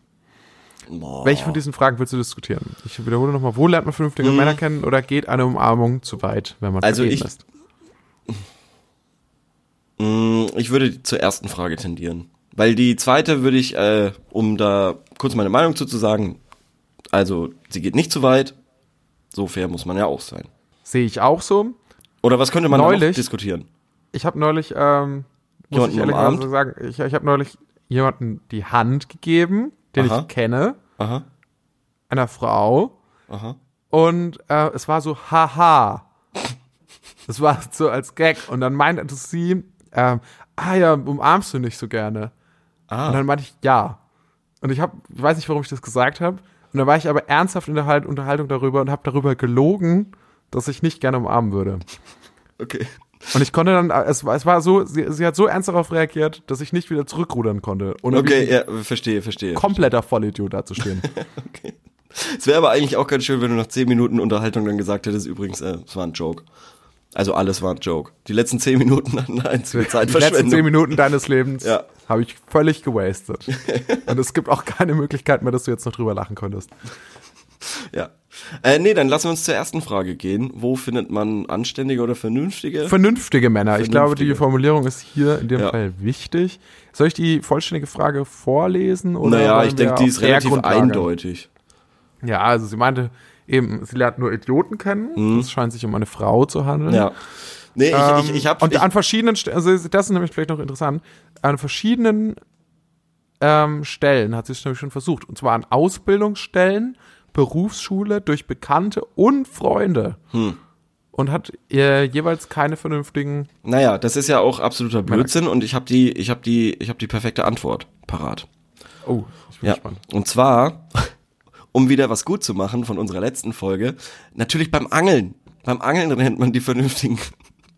Boah. Welche von diesen Fragen willst du diskutieren? Ich wiederhole nochmal, wo lernt man vernünftige Männer kennen oder geht eine Umarmung zu weit, wenn man Also vergeben ich- ist? Mm, Ich würde zur ersten Frage tendieren. Weil die zweite würde ich, äh, um da kurz meine Meinung zu, zu sagen, also sie geht nicht zu weit. So fair muss man ja auch sein. Sehe ich auch so. Oder was könnte man da noch Neulich- diskutieren? Ich habe neulich, ähm, muss Jemanden ich ehrlicherweise umarmt? sagen, ich, ich habe neulich jemanden die Hand gegeben, den Aha. ich kenne, Aha, einer Frau. aha. Und äh, es war so, haha. Es war so als Gag. Und dann meinte sie, ähm, ah ja, umarmst du nicht so gerne. Ah. Und dann meinte ich, ja. Und ich hab, ich weiß nicht, warum ich das gesagt habe. Und dann war ich aber ernsthaft in der halt Unterhaltung darüber und habe darüber gelogen, dass ich nicht gerne umarmen würde. Okay. Und ich konnte dann, es, war- es war so, sie, sie hat so ernst darauf reagiert, dass ich nicht wieder zurückrudern konnte. Okay, ja, verstehe, verstehe. kompletter Vollidiot dazustehen. Es wäre aber eigentlich auch ganz schön, wenn du nach 10 Minuten Unterhaltung dann gesagt hättest, übrigens, äh, es war ein Joke. Also alles war ein Joke. Die letzten 10 Minuten hatten einzige Die letzten zehn Zeitverschwendung. Minuten deines Lebens Ja. Habe ich völlig gewastet. Und es gibt auch keine Möglichkeit mehr, dass du jetzt noch drüber lachen könntest. Ja. Äh, nee, dann lassen wir uns zur ersten Frage gehen. Wo findet man anständige oder vernünftige? Vernünftige Männer. Ich glaube, die Vernünftige. Formulierung ist hier in dem Ja. Fall wichtig. Soll ich die vollständige Frage vorlesen? Oder naja, ich denke, die ist relativ Grundlage? eindeutig. Ja, also sie meinte eben, sie lernt nur Idioten kennen. Es scheint sich um eine Frau zu handeln. Mhm. Ja. Nee, Ähm, ich, ich, ich und an verschiedenen Stellen, also das ist nämlich vielleicht noch interessant, an verschiedenen ähm, Stellen hat sie es nämlich schon versucht. Und zwar an Ausbildungsstellen, Berufsschule, durch Bekannte und Freunde. Hm. Und hat äh, jeweils keine vernünftigen. Naja, das ist ja auch absoluter Blödsinn und ich habe die, ich habe die, ich habe die perfekte Antwort parat. Oh, ich bin Ja. gespannt. Und zwar, um wieder was gut zu machen von unserer letzten Folge, natürlich beim Angeln. Beim Angeln lernt man die vernünftigen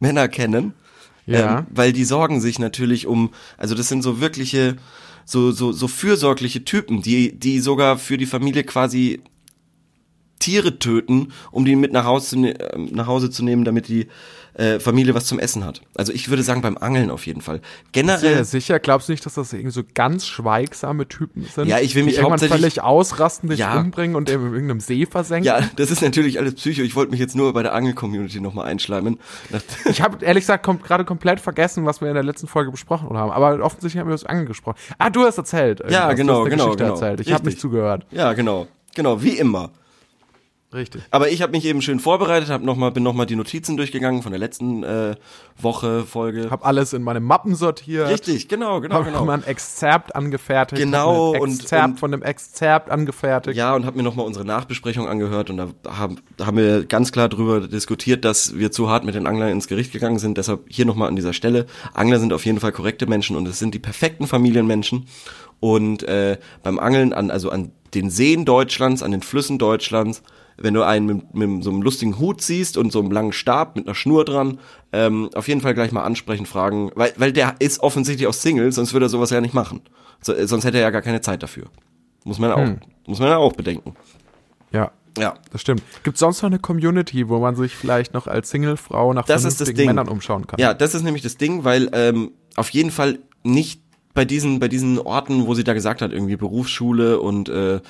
Männer kennen. Ja. Ähm, weil die sorgen sich natürlich um, also das sind so wirkliche, so, so, so fürsorgliche Typen, die, die sogar für die Familie quasi Tiere töten, um die mit nach Hause, zu ne nach Hause zu nehmen, damit die äh, Familie was zum Essen hat. Also ich würde sagen beim Angeln auf jeden Fall. Generell, Sehr sicher. Glaubst du nicht, dass das irgendwie so ganz schweigsame Typen sind? Ja, ich will mich irgendwann hauptsächlich- völlig ausrasten, dich Ja. umbringen und in irgendeinem See versenken? ja, das ist natürlich alles Psycho. Ich wollte mich jetzt nur bei der Angel-Community nochmal einschleimen. Ich habe ehrlich gesagt kom gerade komplett vergessen, was wir in der letzten Folge besprochen haben. Aber offensichtlich haben wir das angesprochen. Ah, du hast erzählt. Ja, irgendwas. genau, du hast eine genau, Geschichte genau. erzählt. Ich habe nicht zugehört. ja, genau. Genau, wie immer. Richtig. Aber ich habe mich eben schön vorbereitet, hab noch mal, bin nochmal die Notizen durchgegangen von der letzten äh, Woche, Folge. Hab alles in meine Mappen sortiert. Richtig, genau, genau, Hab genau. mal ein Exzerpt angefertigt. Genau, hab ein und- Exzerpt und- von dem Exzerpt angefertigt. Ja, und habe mir nochmal unsere Nachbesprechung angehört und da haben, haben wir ganz klar drüber diskutiert, dass wir zu hart mit den Anglern ins Gericht gegangen sind. Deshalb hier nochmal an dieser Stelle. Angler sind auf jeden Fall korrekte Menschen und es sind die perfekten Familienmenschen. Und äh, beim Angeln an, also an den Seen Deutschlands, an den Flüssen Deutschlands, wenn du einen mit, mit so einem lustigen Hut siehst und so einem langen Stab mit einer Schnur dran, ähm, auf jeden Fall gleich mal ansprechen, fragen, weil, weil der ist offensichtlich auch Single, sonst würde er sowas ja nicht machen. So, äh, sonst hätte er ja gar keine Zeit dafür. Muss man auch, muss man ja auch bedenken. ja. Ja. Das stimmt. Gibt es sonst noch eine Community, wo man sich vielleicht noch als Singlefrau nach Das ist das vernünftigen Ding. Männern umschauen kann? Ja, das ist nämlich das Ding, weil ähm, auf jeden Fall nicht bei diesen, bei diesen Orten, wo sie da gesagt hat, irgendwie Berufsschule und äh,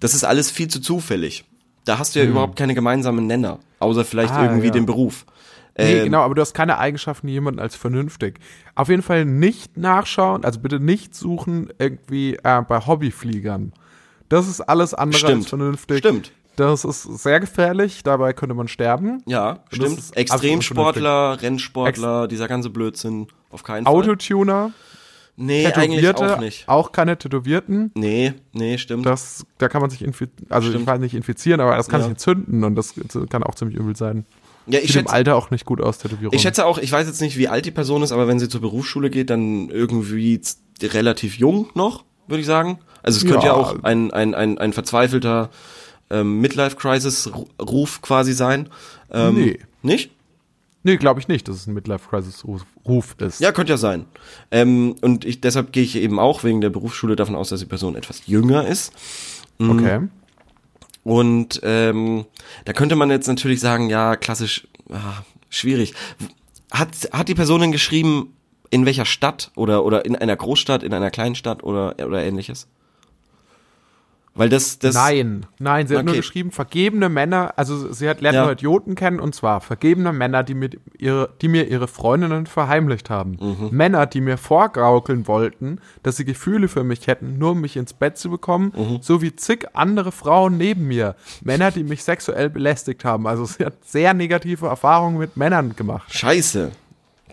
das ist alles viel zu zufällig. Da hast du ja überhaupt keine gemeinsamen Nenner, außer vielleicht Hm. Ah, irgendwie ja. den Beruf. Nee, Ähm, genau, aber du hast keine Eigenschaften jemanden als vernünftig. Auf jeden Fall nicht nachschauen, also bitte nicht suchen irgendwie äh, bei Hobbyfliegern. Das ist alles andere Stimmt. als vernünftig. Stimmt. Das ist sehr gefährlich, dabei könnte man sterben. Ja, Das stimmt. Extremsportler, Rennsportler, dieser ganze Blödsinn, auf keinen Fall. Autotuner, Nee, eigentlich Tätowierte, auch nicht. auch keine Tätowierten. Nee, nee, stimmt. Das, da kann man sich infizieren, also Stimmt. ich weiß nicht infizieren, aber das kann Ja. sich entzünden und das kann auch ziemlich übel sein. ja, ich Sieht im schätze, Alter auch nicht gut aus, Tätowierung. Ich schätze auch, ich weiß jetzt nicht, wie alt die Person ist, aber wenn sie zur Berufsschule geht, dann irgendwie relativ jung noch, würde ich sagen. Also es könnte ja, Ja. auch ein, ein, ein, ein verzweifelter ähm, Midlife-Crisis-Ruf quasi sein. Ähm, Nee. Nicht? Nee, glaube ich nicht, dass es ein Midlife-Crisis-Ruf ist. Ja, könnte ja sein. Ähm, und ich, deshalb gehe ich eben auch wegen der Berufsschule davon aus, dass die Person etwas jünger ist. Okay. Und ähm, da könnte man jetzt natürlich sagen, ja, klassisch, ah, schwierig. Hat, hat die Person denn geschrieben, in welcher Stadt oder, oder in einer Großstadt, in einer kleinen Stadt oder, oder ähnliches? Weil das, das. Nein, nein, sie hat nur geschrieben, vergebene Männer, also sie hat lernt Ja. nur Idioten kennen und zwar vergebene Männer, die mir ihre, die mir ihre Freundinnen verheimlicht haben. Mhm. Männer, die mir vorgaukeln wollten, dass sie Gefühle für mich hätten, nur um mich ins Bett zu bekommen, Mhm. sowie zig andere Frauen neben mir. Männer, die mich sexuell belästigt haben. Also sie hat sehr negative Erfahrungen mit Männern gemacht. Scheiße.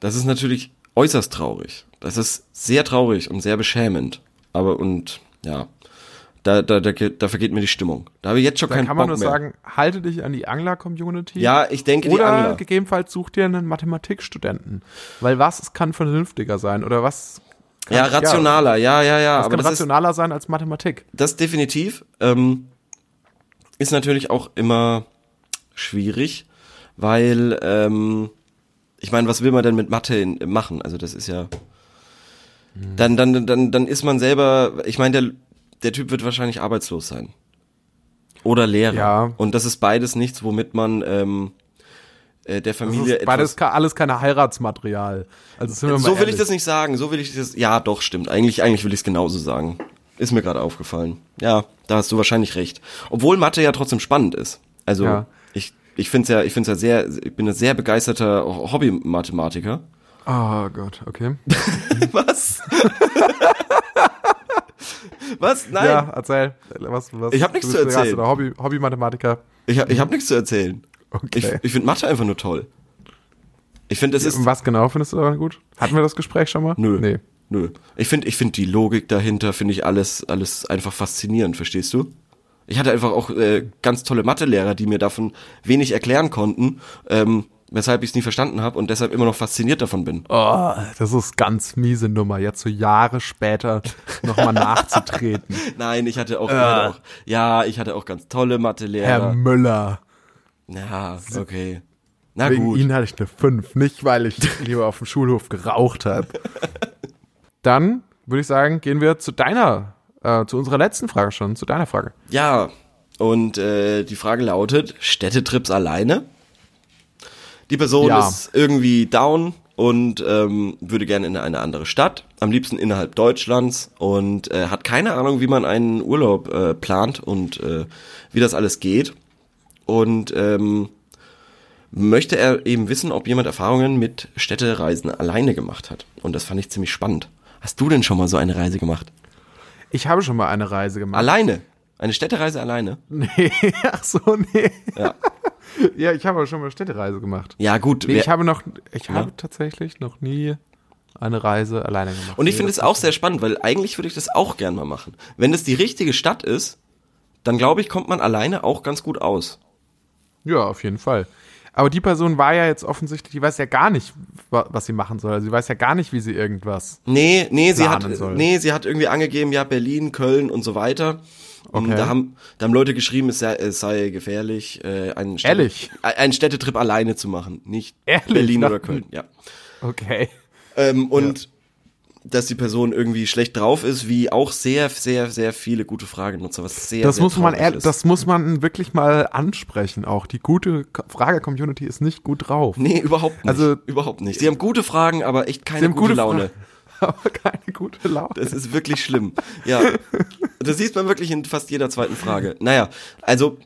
Das ist natürlich äußerst traurig. Das ist sehr traurig und sehr beschämend. Aber und ja, da, da, da, da vergeht mir die Stimmung. Da habe ich jetzt schon Da keinen kann man Bock nur mehr. sagen, halte dich an die Angler-Community. ja, ich denke die Oder Angler. gegebenenfalls such dir einen Mathematikstudenten. Weil was es kann vernünftiger sein? Oder was kann, Ja, rationaler, ja, ja, ja. Das aber kann das ist, rationaler sein als Mathematik. das definitiv ähm, ist natürlich auch immer schwierig, weil ähm, ich meine, was will man denn mit Mathe in, machen? Also das ist ja Hm. dann dann dann dann ist man selber. Ich meine, der der Typ wird wahrscheinlich arbeitslos sein oder Lehrer. Ja. Und das ist beides nichts, womit man ähm, äh, der Das Familie ist beides etwas alles keine Heiratsmaterial. Also sind wir mal so will ich ehrlich. das nicht sagen, so will ich das. Ja, doch, stimmt. Eigentlich, eigentlich will ich es genauso sagen. Ist mir gerade aufgefallen. Ja, da hast du wahrscheinlich recht. Obwohl Mathe ja trotzdem spannend ist. Also Ja. ich, ich finde es ja, ich finde ja sehr, ich bin ein sehr begeisterter Hobby-Mathematiker. Oh Gott, okay. Was? Was? Nein. Ja, erzähl. Was, was, Ich hab nichts zu erzählen. begeisterter Hobby, Hobby-Mathematiker. Ich, hab- ich habe nichts zu erzählen. Ich, Okay. ich finde Mathe einfach nur toll. Ich finde, es ist. Was genau findest du daran gut? Hatten wir das Gespräch schon mal? Nö. Nee. Nö. Ich finde, ich finde die Logik dahinter, finde ich alles, alles einfach faszinierend, verstehst du? Ich hatte einfach auch äh, ganz tolle Mathelehrer, die mir davon wenig erklären konnten, ähm, weshalb ich es nie verstanden habe und deshalb immer noch fasziniert davon bin. Oh, das ist ganz miese Nummer, jetzt so Jahre später nochmal nachzutreten. Nein, ich hatte auch, ich hatte auch, ja, ich hatte auch ganz tolle Herr Mathelehrer. Müller. Ja, okay. Na Wegen gut. Ihnen hatte ich eine 5, nicht weil ich lieber auf dem Schulhof geraucht habe. Dann würde ich sagen, gehen wir zu deiner, äh, zu unserer letzten Frage schon, zu deiner Frage. Ja, und äh, die Frage lautet, Städtetrips alleine? Die Person Ja. ist irgendwie down und ähm, würde gerne in eine andere Stadt, am liebsten innerhalb Deutschlands und äh, hat keine Ahnung, wie man einen Urlaub äh, plant und äh, wie das alles geht. Und ähm, möchte er eben wissen, ob jemand Erfahrungen mit Städtereisen alleine gemacht hat. Und das fand ich ziemlich spannend. Hast du denn schon mal so eine Reise gemacht? Ich habe schon mal eine Reise gemacht. Alleine? Eine Städtereise alleine? Nee, ach so, nee. Ja. Ja, ich habe schon mal Städtereise gemacht. Ja, gut. Nee, ich habe noch, ich habe tatsächlich noch nie eine Reise alleine gemacht. Und ich Nee, finde das es auch sehr spannend, weil eigentlich würde ich das auch gern mal machen. Wenn es die richtige Stadt ist, dann glaube ich, kommt man alleine auch ganz gut aus. Ja, auf jeden Fall. Aber die Person war ja jetzt offensichtlich, die weiß ja gar nicht, wa- was sie machen soll. Also sie weiß ja gar nicht, wie sie irgendwas. Nee, nee, sie hat, soll. nee, sie hat irgendwie angegeben, ja, Berlin, Köln und so weiter. Okay. Da haben, da haben Leute geschrieben, es sei, es sei gefährlich, äh, einen, Städte- Ehrlich? einen Städtetrip alleine zu machen. Nicht Ehrlich? Berlin oder Köln, ja. Okay. Ähm, und dass die Person irgendwie schlecht drauf ist, wie auch sehr, sehr, sehr viele gute Fragenutzer, was sehr, Das sehr muss man, ist. das muss man wirklich mal ansprechen. Auch die gute Frage-Community ist nicht gut drauf. Nee, überhaupt nicht. Also- überhaupt nicht. Sie haben gute Fragen, aber echt keine gute, gute Laune. Fra- Aber keine gute Laune. Das ist wirklich schlimm. Ja. Das sieht man wirklich in fast jeder zweiten Frage. Naja, also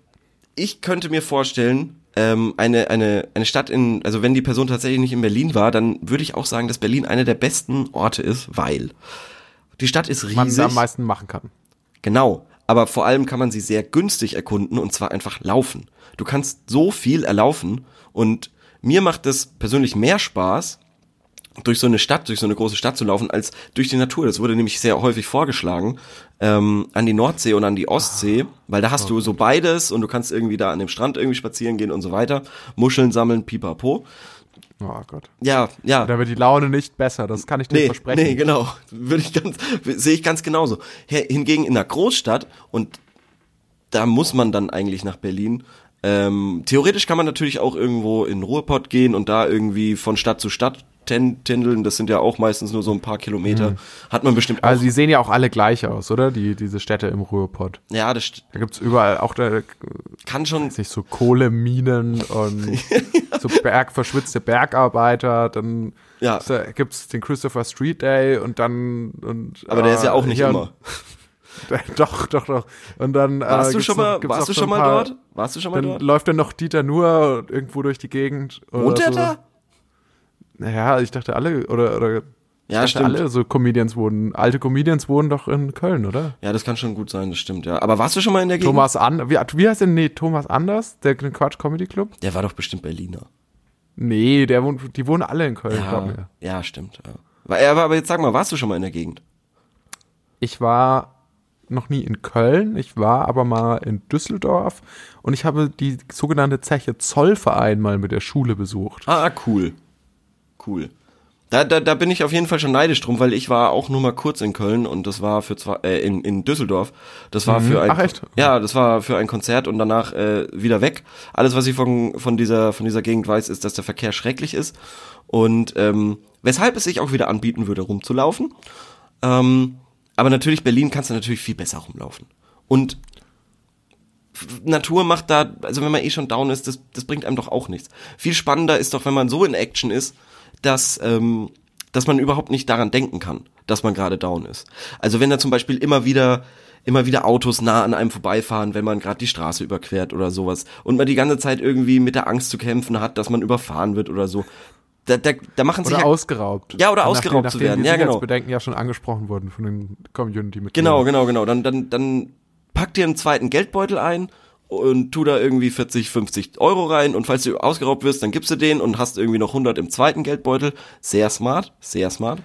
ich könnte mir vorstellen, ähm, eine, eine, eine Stadt in, also wenn die Person tatsächlich nicht in Berlin war, dann würde ich auch sagen, dass Berlin einer der besten Orte ist, weil die Stadt ist man riesig. da am meisten machen kann. Genau. Aber vor allem kann man sie sehr günstig erkunden und zwar einfach laufen. Du kannst so viel erlaufen und mir macht es persönlich mehr Spaß, durch so eine Stadt, durch so eine große Stadt zu laufen, als durch die Natur. Das wurde nämlich sehr häufig vorgeschlagen, ähm, an die Nordsee und an die Ostsee, weil da hast du so beides und du kannst irgendwie da an dem Strand irgendwie spazieren gehen und so weiter, Muscheln sammeln, pipapo. Oh Gott. Ja, ja. Da wird die Laune nicht besser, das kann ich dir Nee, versprechen. nee, genau. Würde ich ganz, sehe ich ganz genauso. Hingegen in einer Großstadt und da muss man dann eigentlich nach Berlin. Ähm, theoretisch kann man natürlich auch irgendwo in Ruhrpott gehen und da irgendwie von Stadt zu Stadt ten, tändeln. Das sind ja auch meistens nur so ein paar Kilometer. Hat man bestimmt auch. Also die sehen ja auch alle gleich aus, oder? Die, diese Städte im Ruhrpott. ja, das Da gibt's überall auch da, kann schon. sich so Kohleminen und so Berg, verschwitzte Bergarbeiter, dann Ja. da gibt's den Christopher Street Day und dann und Aber der ist ja äh, auch nicht immer. doch, doch, doch. Und dann Warst äh, du schon mal, warst du schon mal paar- dort? Warst du schon mal Dann dort? läuft dann noch Dieter Nuhr irgendwo durch die Gegend. Wohnt der so. da? Naja, ich dachte alle, oder, oder Ja, dachte stimmt. alle so Comedians wohnen, alte Comedians wohnen doch in Köln, oder? Ja, das kann schon gut sein, das stimmt, ja. Aber warst du schon mal in der Gegend? Thomas An, wie, wie heißt der? Nee, Thomas Anders, der Quatsch Comedy Club? Der war doch bestimmt Berliner. Nee, der wohnt, die wohnen alle in Köln, glaub Ja, mir. ja stimmt. Ja. War- ja, Aber, aber jetzt sag mal, warst du schon mal in der Gegend? Ich war noch nie in Köln, ich war aber mal in Düsseldorf und ich habe die sogenannte Zeche Zollverein mal mit der Schule besucht. Ah, cool. Cool. Da, da, da bin ich auf jeden Fall schon neidisch drum, weil ich war auch nur mal kurz in Köln und das war für zwei, äh, in, in Düsseldorf. Das war für ein Ach, echt? Ja, das war für ein Konzert und danach äh, wieder weg. Alles, was ich von, von dieser von dieser Gegend weiß, ist, dass der Verkehr schrecklich ist und ähm, weshalb es sich auch wieder anbieten würde, rumzulaufen. Ähm, aber natürlich Berlin kannst du natürlich viel besser rumlaufen. Und Natur macht da, also wenn man eh schon down ist, das, das bringt einem doch auch nichts. Viel spannender ist doch, wenn man so in Action ist, dass, ähm, dass man überhaupt nicht daran denken kann, dass man gerade down ist. Also wenn da zum Beispiel immer wieder immer wieder Autos nah an einem vorbeifahren, wenn man gerade die Straße überquert oder sowas und man die ganze Zeit irgendwie mit der Angst zu kämpfen hat, dass man überfahren wird oder so. Da, da, da machen sich Oder ja ausgeraubt. Ja, oder Nachdem- ausgeraubt zu nachdem werden. die Ja, genau. Sicherheitsbedenken ja schon angesprochen wurden von den Community-Mitgliedern. Genau, genau, genau. Dann, dann, dann pack dir einen zweiten Geldbeutel ein und tu da irgendwie 40, 50 Euro rein und falls du ausgeraubt wirst, dann gibst du den und hast irgendwie noch 100 im zweiten Geldbeutel. Sehr smart, sehr smart.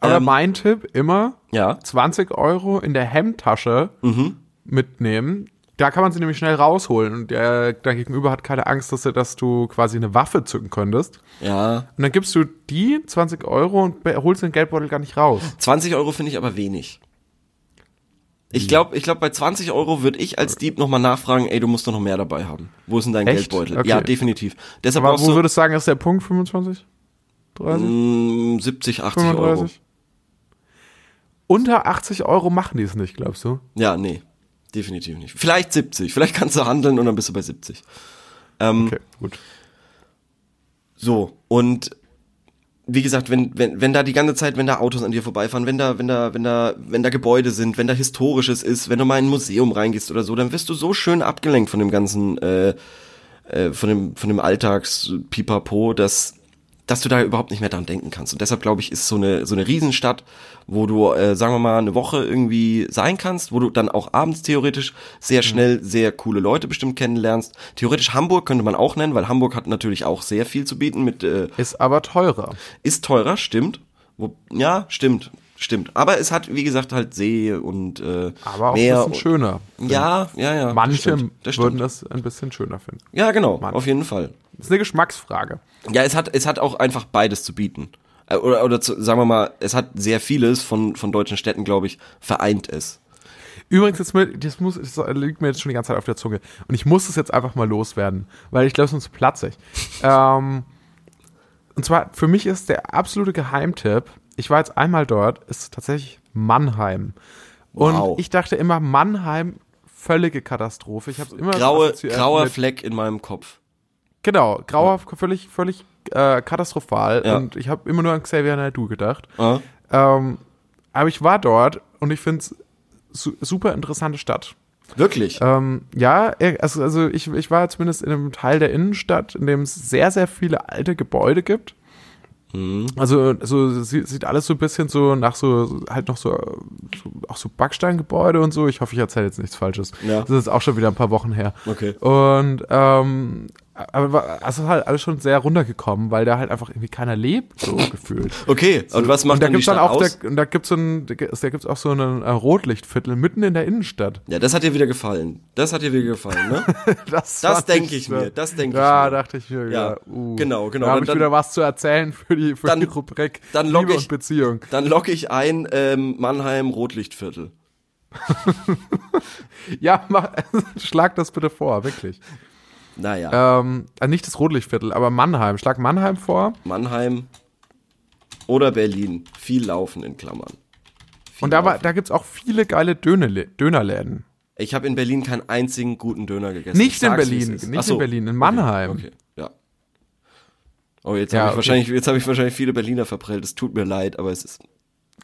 Aber Ähm, mein Tipp immer, Ja, 20 Euro in der Hemdtasche Mhm. mitnehmen. Da kann man sie nämlich schnell rausholen und der, dein Gegenüber hat keine Angst, dass, du- dass du quasi eine Waffe zücken könntest. ja. Und dann gibst du die 20 Euro und holst den Geldbeutel gar nicht raus. 20 Euro finde ich aber wenig. Ich glaube, ich glaube, bei 20 Euro würde ich als Dieb nochmal nachfragen, ey, du musst doch noch mehr dabei haben. Wo ist denn dein Echt? Geldbeutel? Okay. Ja, definitiv. Deshalb Aber wo du würdest du sagen, ist der Punkt 25? 30? mm, 70, 80 Euro. 35? Unter 80 Euro machen die es nicht, glaubst du? Ja, nee. Definitiv nicht. Vielleicht 70. Vielleicht kannst du handeln und dann bist du bei 70. Ähm, Okay, gut. So, und wie gesagt, wenn, wenn, wenn da die ganze Zeit, wenn da Autos an dir vorbeifahren, wenn da, wenn da, wenn da, wenn da Gebäude sind, wenn da Historisches ist, wenn du mal in ein Museum reingehst oder so, dann wirst du so schön abgelenkt von dem ganzen, äh, äh, von dem, von dem Alltags-Pipapo, dass, dass du da überhaupt nicht mehr dran denken kannst. Und deshalb glaube ich, ist so eine, so eine Riesenstadt, wo du, äh, sagen wir mal, eine Woche irgendwie sein kannst, wo du dann auch abends theoretisch sehr schnell sehr coole Leute bestimmt kennenlernst. Theoretisch Hamburg könnte man auch nennen, weil Hamburg hat natürlich auch sehr viel zu bieten mit, äh, Ist aber teurer. ist teurer, stimmt. Wo, ja, stimmt, stimmt. Aber es hat, wie gesagt, halt See und äh, Aber auch Meer. ein bisschen schöner. und, ja, ja, ja. das Manche stimmt, das würden stimmt. das ein bisschen schöner finden. Ja, genau, Mann. auf jeden Fall. Das ist eine Geschmacksfrage. Ja, es hat, es hat auch einfach beides zu bieten. Äh, Oder, oder zu, sagen wir mal, es hat sehr vieles von, von deutschen Städten, glaube ich, vereint es. Übrigens, jetzt mit, das, muss, das liegt mir jetzt schon die ganze Zeit auf der Zunge. Und ich muss es jetzt einfach mal loswerden, weil ich glaube, sonst platze ich. ähm, und zwar, für mich ist der absolute Geheimtipp, ich war jetzt einmal dort, ist tatsächlich Mannheim. Und Wow. ich dachte immer, Mannheim, völlige Katastrophe. Ich habe immer Graue, grauer Fleck in meinem Kopf. Genau, grauer, völlig, völlig äh, katastrophal. Ja. Und ich habe immer nur an Xavier Naidoo gedacht. Äh? Ähm, aber ich war dort und ich finde es su super interessante Stadt. Wirklich? Ähm, ja, äh, also, also ich, ich war zumindest in einem Teil der Innenstadt, in dem es sehr, sehr viele alte Gebäude gibt. Mhm. Also, so sie- sieht alles so ein bisschen so nach so, halt noch so, so auch so Backsteingebäude und so. Ich hoffe, ich erzähle jetzt nichts Falsches. Ja. Das ist auch schon wieder ein paar Wochen her. Okay. Und ähm, aber war- also halt alles schon sehr runtergekommen, weil da halt einfach irgendwie keiner lebt, so gefühlt. Okay, und was macht und da dann die gibt's dann auch, aus? Da, und da gibt's so ein, da gibt's auch so ein äh, Rotlichtviertel mitten in der Innenstadt. Ja, das hat dir wieder gefallen. Das hat dir wieder gefallen, ne? Das, Das fand denk ich so- mir, das denk ich ja, mir. dachte ich mir, Ja, ja. Uh, genau, genau. Da habe ich dann- wieder was zu erzählen für die, für Dann- die Rubrik dann log Liebe ich- und Beziehung. Dann locke ich ein ähm, Mannheim Rotlichtviertel. Ja, mach, schlag das bitte vor, wirklich. Naja, Ähm, äh, nicht das Rotlichtviertel, aber Mannheim. Schlag Mannheim vor. Mannheim oder Berlin. Viel laufen in Klammern. Viel Und da, war, da gibt's auch viele geile Dönerlä Dönerläden. Ich habe in Berlin keinen einzigen guten Döner gegessen. Nicht Ich in Berlin, es nicht so. in Berlin, in Mannheim. Okay, okay. ja. Oh, jetzt Ja, habe ich okay. wahrscheinlich, jetzt habe ich wahrscheinlich viele Berliner verprellt. Es tut mir leid, aber es ist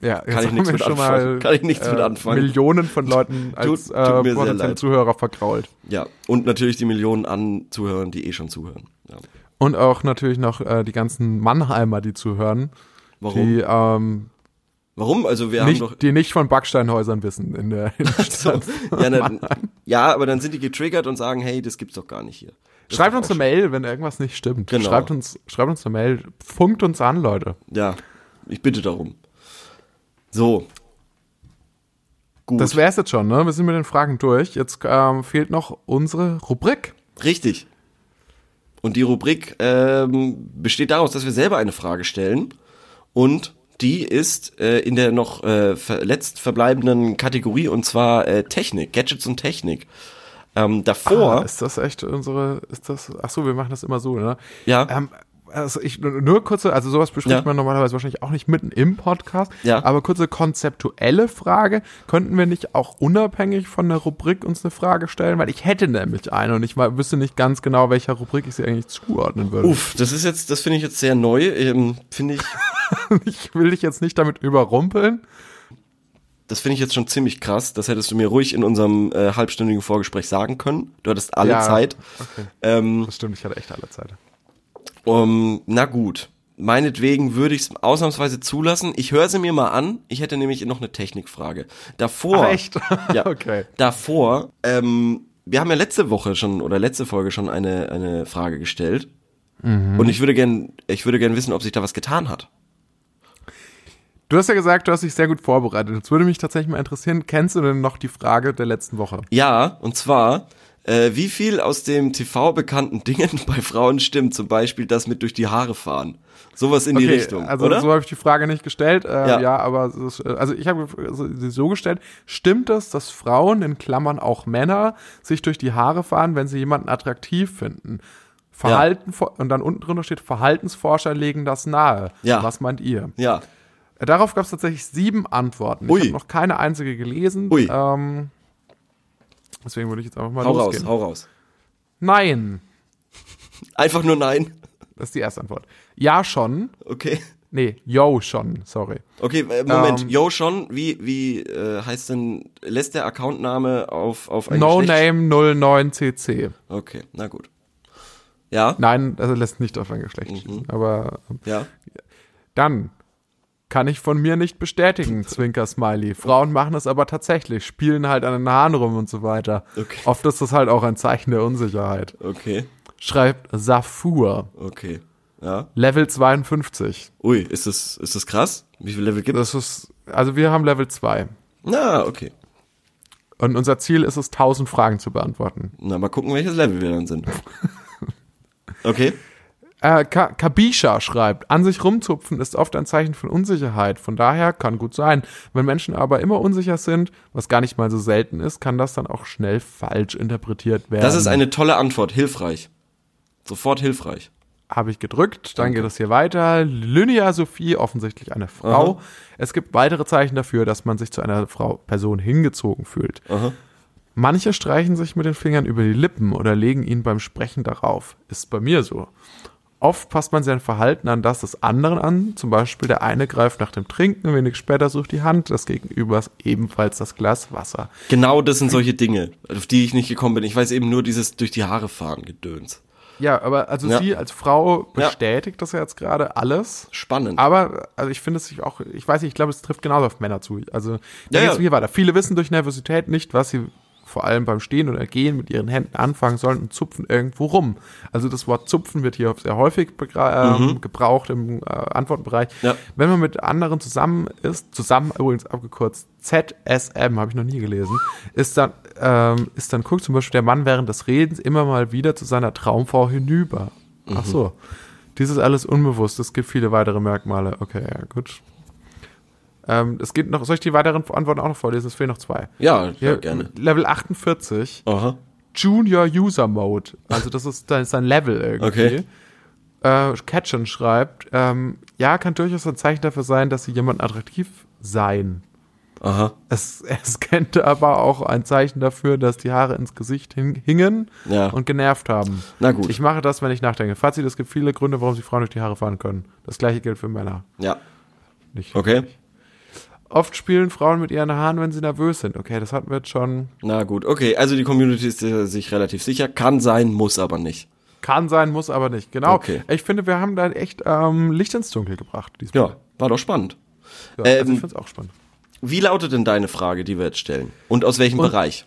Ja, Kann ich haben nichts mit schon anfangen. mal, Kann ich nichts mit äh, anfangen. Millionen von Leuten als tut äh, potenzielle leid. Zuhörer vergrault. Ja, und natürlich die Millionen an Zuhörern, die eh schon zuhören. Ja. Und auch natürlich noch äh, die ganzen Mannheimer, die zuhören, Warum? die ähm, Warum? Also wir haben nicht, doch die nicht von Backsteinhäusern wissen in der so, ja, na, ja, aber dann sind die getriggert und sagen, hey, das gibt's doch gar nicht hier. Das Schreibt uns eine Mail, wenn irgendwas nicht stimmt. Genau. Schreibt uns, schreibt uns eine Mail, funkt uns an, Leute. Ja, ich bitte darum. So. Gut. Das wär's jetzt schon, ne? Wir sind mit den Fragen durch. Jetzt ähm, fehlt noch unsere Rubrik. Richtig. Und die Rubrik ähm, besteht daraus, dass wir selber eine Frage stellen. Und die ist äh, in der noch äh, ver letzt verbleibenden Kategorie, und zwar äh, Technik, Gadgets und Technik. Ähm, davor, Ah, ist das echt unsere, ist das, ach so, wir machen das immer so, ne? ja, Ähm, also ich, nur kurze, also sowas bespricht Ja. man normalerweise wahrscheinlich auch nicht mitten im Podcast, Ja. aber kurze konzeptuelle Frage, könnten wir nicht auch unabhängig von der Rubrik uns eine Frage stellen? Weil ich hätte nämlich eine und ich wüsste nicht ganz genau, welcher Rubrik ich sie eigentlich zuordnen würde. uff, das ist jetzt, das finde ich jetzt sehr neu, ähm, finde ich, Ich will dich jetzt nicht damit überrumpeln. das finde ich jetzt schon ziemlich krass. Das hättest du mir ruhig in unserem äh, halbstündigen Vorgespräch sagen können. Du hattest alle Ja, Zeit. Okay. Ähm, Das stimmt, ich hatte echt alle Zeit. Um, na gut. Meinetwegen würde ich es ausnahmsweise zulassen. Ich höre sie mir mal an. Ich hätte nämlich noch eine Technikfrage. Davor. Ach, echt? Ja. okay. Davor, ähm, wir haben ja letzte Woche schon oder letzte Folge schon eine, eine Frage gestellt. Mhm. Und ich würde gern, ich würde gern wissen, ob sich da was getan hat. Du hast ja gesagt, du hast dich sehr gut vorbereitet. Jetzt würde mich tatsächlich mal interessieren, kennst du denn noch die Frage der letzten Woche? Ja, und zwar, äh, wie viel aus dem TV bekannten Dingen bei Frauen stimmt? Zum Beispiel das mit durch die Haare fahren. Sowas in die Richtung, also oder? so habe ich die Frage nicht gestellt. Äh, Ja. ja. aber ist, äh, also ich habe sie so gestellt. Stimmt es, dass Frauen in Klammern auch Männer sich durch die Haare fahren, wenn sie jemanden attraktiv finden? Verhalten und dann unten drunter steht Verhaltensforscher legen das nahe. Ja. Was meint ihr? ja. Äh, Darauf gab es tatsächlich sieben Antworten. Ui. Ich habe noch keine einzige gelesen. Ui. Ähm, deswegen würde ich jetzt einfach mal Hau raus, losgehen. hau raus. Nein, Einfach nur nein. das ist die erste Antwort. Ja schon. Okay. Nee, yo schon, sorry. Okay, äh, Moment. Ähm, Yo schon, wie, wie äh, heißt denn, lässt der Accountname auf, auf ein No Geschlecht? Name 09cc. Okay, na gut. Ja, Nein, also lässt nicht auf ein Geschlecht Mhm. Aber ja. dann kann ich von mir nicht bestätigen, Zwinker Smiley. Frauen machen es aber tatsächlich, spielen halt an den Haaren rum und so weiter. Okay. Oft ist das halt auch ein Zeichen der Unsicherheit. Okay, Schreibt Safur, okay. Ja. Level 52. Ui, ist das, ist das krass? Wie viele Level gibt es? Das ist, also wir haben Level 2. Na, okay. Und unser Ziel ist es, 1000 Fragen zu beantworten. Na, mal gucken, welches Level wir dann sind. Okay. Äh, Ka Kabisha schreibt, an sich rumzupfen ist oft ein Zeichen von Unsicherheit. Von daher kann gut sein. Wenn Menschen aber immer unsicher sind, was gar nicht mal so selten ist, kann das dann auch schnell falsch interpretiert werden. Das ist eine tolle Antwort, hilfreich. Sofort hilfreich. Habe ich gedrückt, dann geht es hier weiter. Lynia Sophie, offensichtlich eine Frau. Aha. Es gibt weitere Zeichen dafür, dass man sich zu einer Frau, Person hingezogen fühlt. Aha. Manche streichen sich mit den Fingern über die Lippen oder legen ihn beim Sprechen darauf. Ist bei mir so. Oft passt man sein Verhalten an das des anderen an. Zum Beispiel der eine greift nach dem Trinken, wenig später sucht die Hand des Gegenübers ebenfalls das Glas Wasser. Genau das sind solche Dinge, auf die ich nicht gekommen bin. Ich weiß eben nur dieses durch die Haare fahren Gedöns. Ja, aber also Ja. sie als Frau Ja. bestätigt das ja jetzt gerade alles. Spannend. Aber also ich finde es sich auch, ich weiß nicht, ich glaube, es trifft genauso auf Männer zu. Also Ja, ja, ja. ja. hier weiter. Viele wissen durch Nervosität nicht, was sie vor allem beim Stehen oder Gehen mit ihren Händen anfangen sollen und zupfen irgendwo rum. Also das Wort zupfen wird hier sehr häufig begra- ähm, gebraucht im äh, Antwortbereich. Mhm. Ja. Wenn man mit anderen zusammen ist, zusammen übrigens abgekürzt ZSM, habe ich noch nie gelesen, ist dann, ähm, ist dann guckt zum Beispiel der Mann während des Redens immer mal wieder zu seiner Traumfrau hinüber. Ach Mhm. so. Dies ist alles unbewusst. Es gibt viele weitere Merkmale. Okay, ja, gut. Ähm, es geht noch, soll ich die weiteren Antworten auch noch vorlesen? Es fehlen noch zwei. ja, ja, gerne. Level 48, Aha. Junior User Mode. Also das ist, das ist ein Level irgendwie. Okay. Äh, Catchen schreibt, ähm, ja, kann durchaus ein Zeichen dafür sein, dass sie jemand attraktiv seien. Aha. Es, es könnte aber auch ein Zeichen dafür, dass die Haare ins Gesicht hing, hingen Ja. und genervt haben. Na gut. Ich mache das, wenn ich nachdenke. Fazit, es gibt viele Gründe, warum sich Frauen durch die Haare fahren können. Das gleiche gilt für Männer. Ja. Nicht Okay. Oft spielen Frauen mit ihren Haaren, wenn sie nervös sind. Okay, das hatten wir jetzt schon. Na gut, okay, also die Community ist sich relativ sicher. Kann sein, muss aber nicht. Kann sein, muss aber nicht. Genau. Okay. Ich finde, wir haben da echt ähm, Licht ins Dunkel gebracht. Diesmal. Ja, war doch spannend. Ja, also ähm, ich finde es auch spannend. Wie lautet denn deine Frage, die wir jetzt stellen? Und aus welchem Und- Bereich?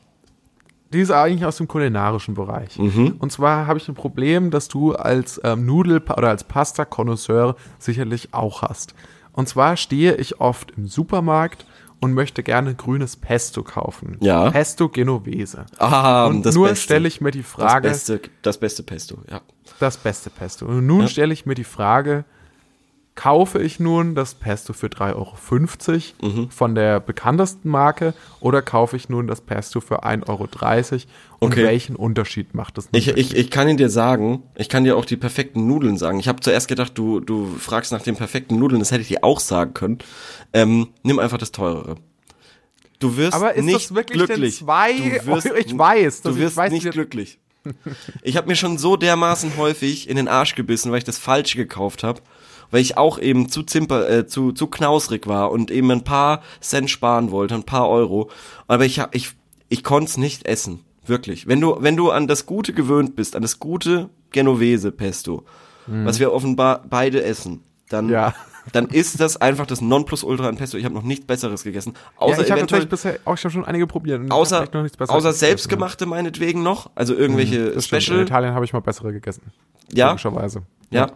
Die ist eigentlich aus dem kulinarischen Bereich. Mhm. Und zwar habe ich ein Problem, das du als ähm, Nudel- oder als Pasta-Konnoisseur sicherlich auch hast. Und zwar stehe ich oft im Supermarkt und möchte gerne grünes Pesto kaufen. Ja. Pesto Genovese. Ah, und das nur Beste. stelle ich mir die Frage, Das beste, das beste Pesto, ja. das beste Pesto. Und nun Ja. stelle ich mir die Frage, kaufe ich nun das Pesto für 3,50 Euro Mhm. von der bekanntesten Marke oder kaufe ich nun das Pesto für 1,30 Euro? Und Okay. welchen Unterschied macht das? Ich, ich, ich kann ihn dir sagen, ich kann dir auch die perfekten Nudeln sagen. Ich habe zuerst gedacht, du, du fragst nach den perfekten Nudeln, das hätte ich dir auch sagen können. Ähm, nimm einfach das teurere. Du wirst Aber ist nicht das wirklich glücklich. denn zwei Du wirst- Euro? Ich weiß, Du wirst weiß, nicht glücklich. Ich habe mir schon so dermaßen häufig in den Arsch gebissen, weil ich das Falsche gekauft habe. Weil ich auch eben zu zimper, äh, zu, zu knausrig war und eben ein paar Cent sparen wollte, ein paar Euro. Aber ich, ich, ich konnte es nicht essen. Wirklich. Wenn du, wenn du an das Gute gewöhnt bist, an das gute Genovese Pesto, was wir offenbar beide essen, dann. Ja. dann ist das einfach das Nonplusultra an Pesto. Ich habe noch nichts Besseres gegessen. Außer ja, ich habe eventuell, bisher auch ich hab schon einige probiert. außer, außer selbstgemachte meinetwegen noch, also irgendwelche Das stimmt. In Special, Italien habe ich mal bessere gegessen. ja, Logischerweise. ja.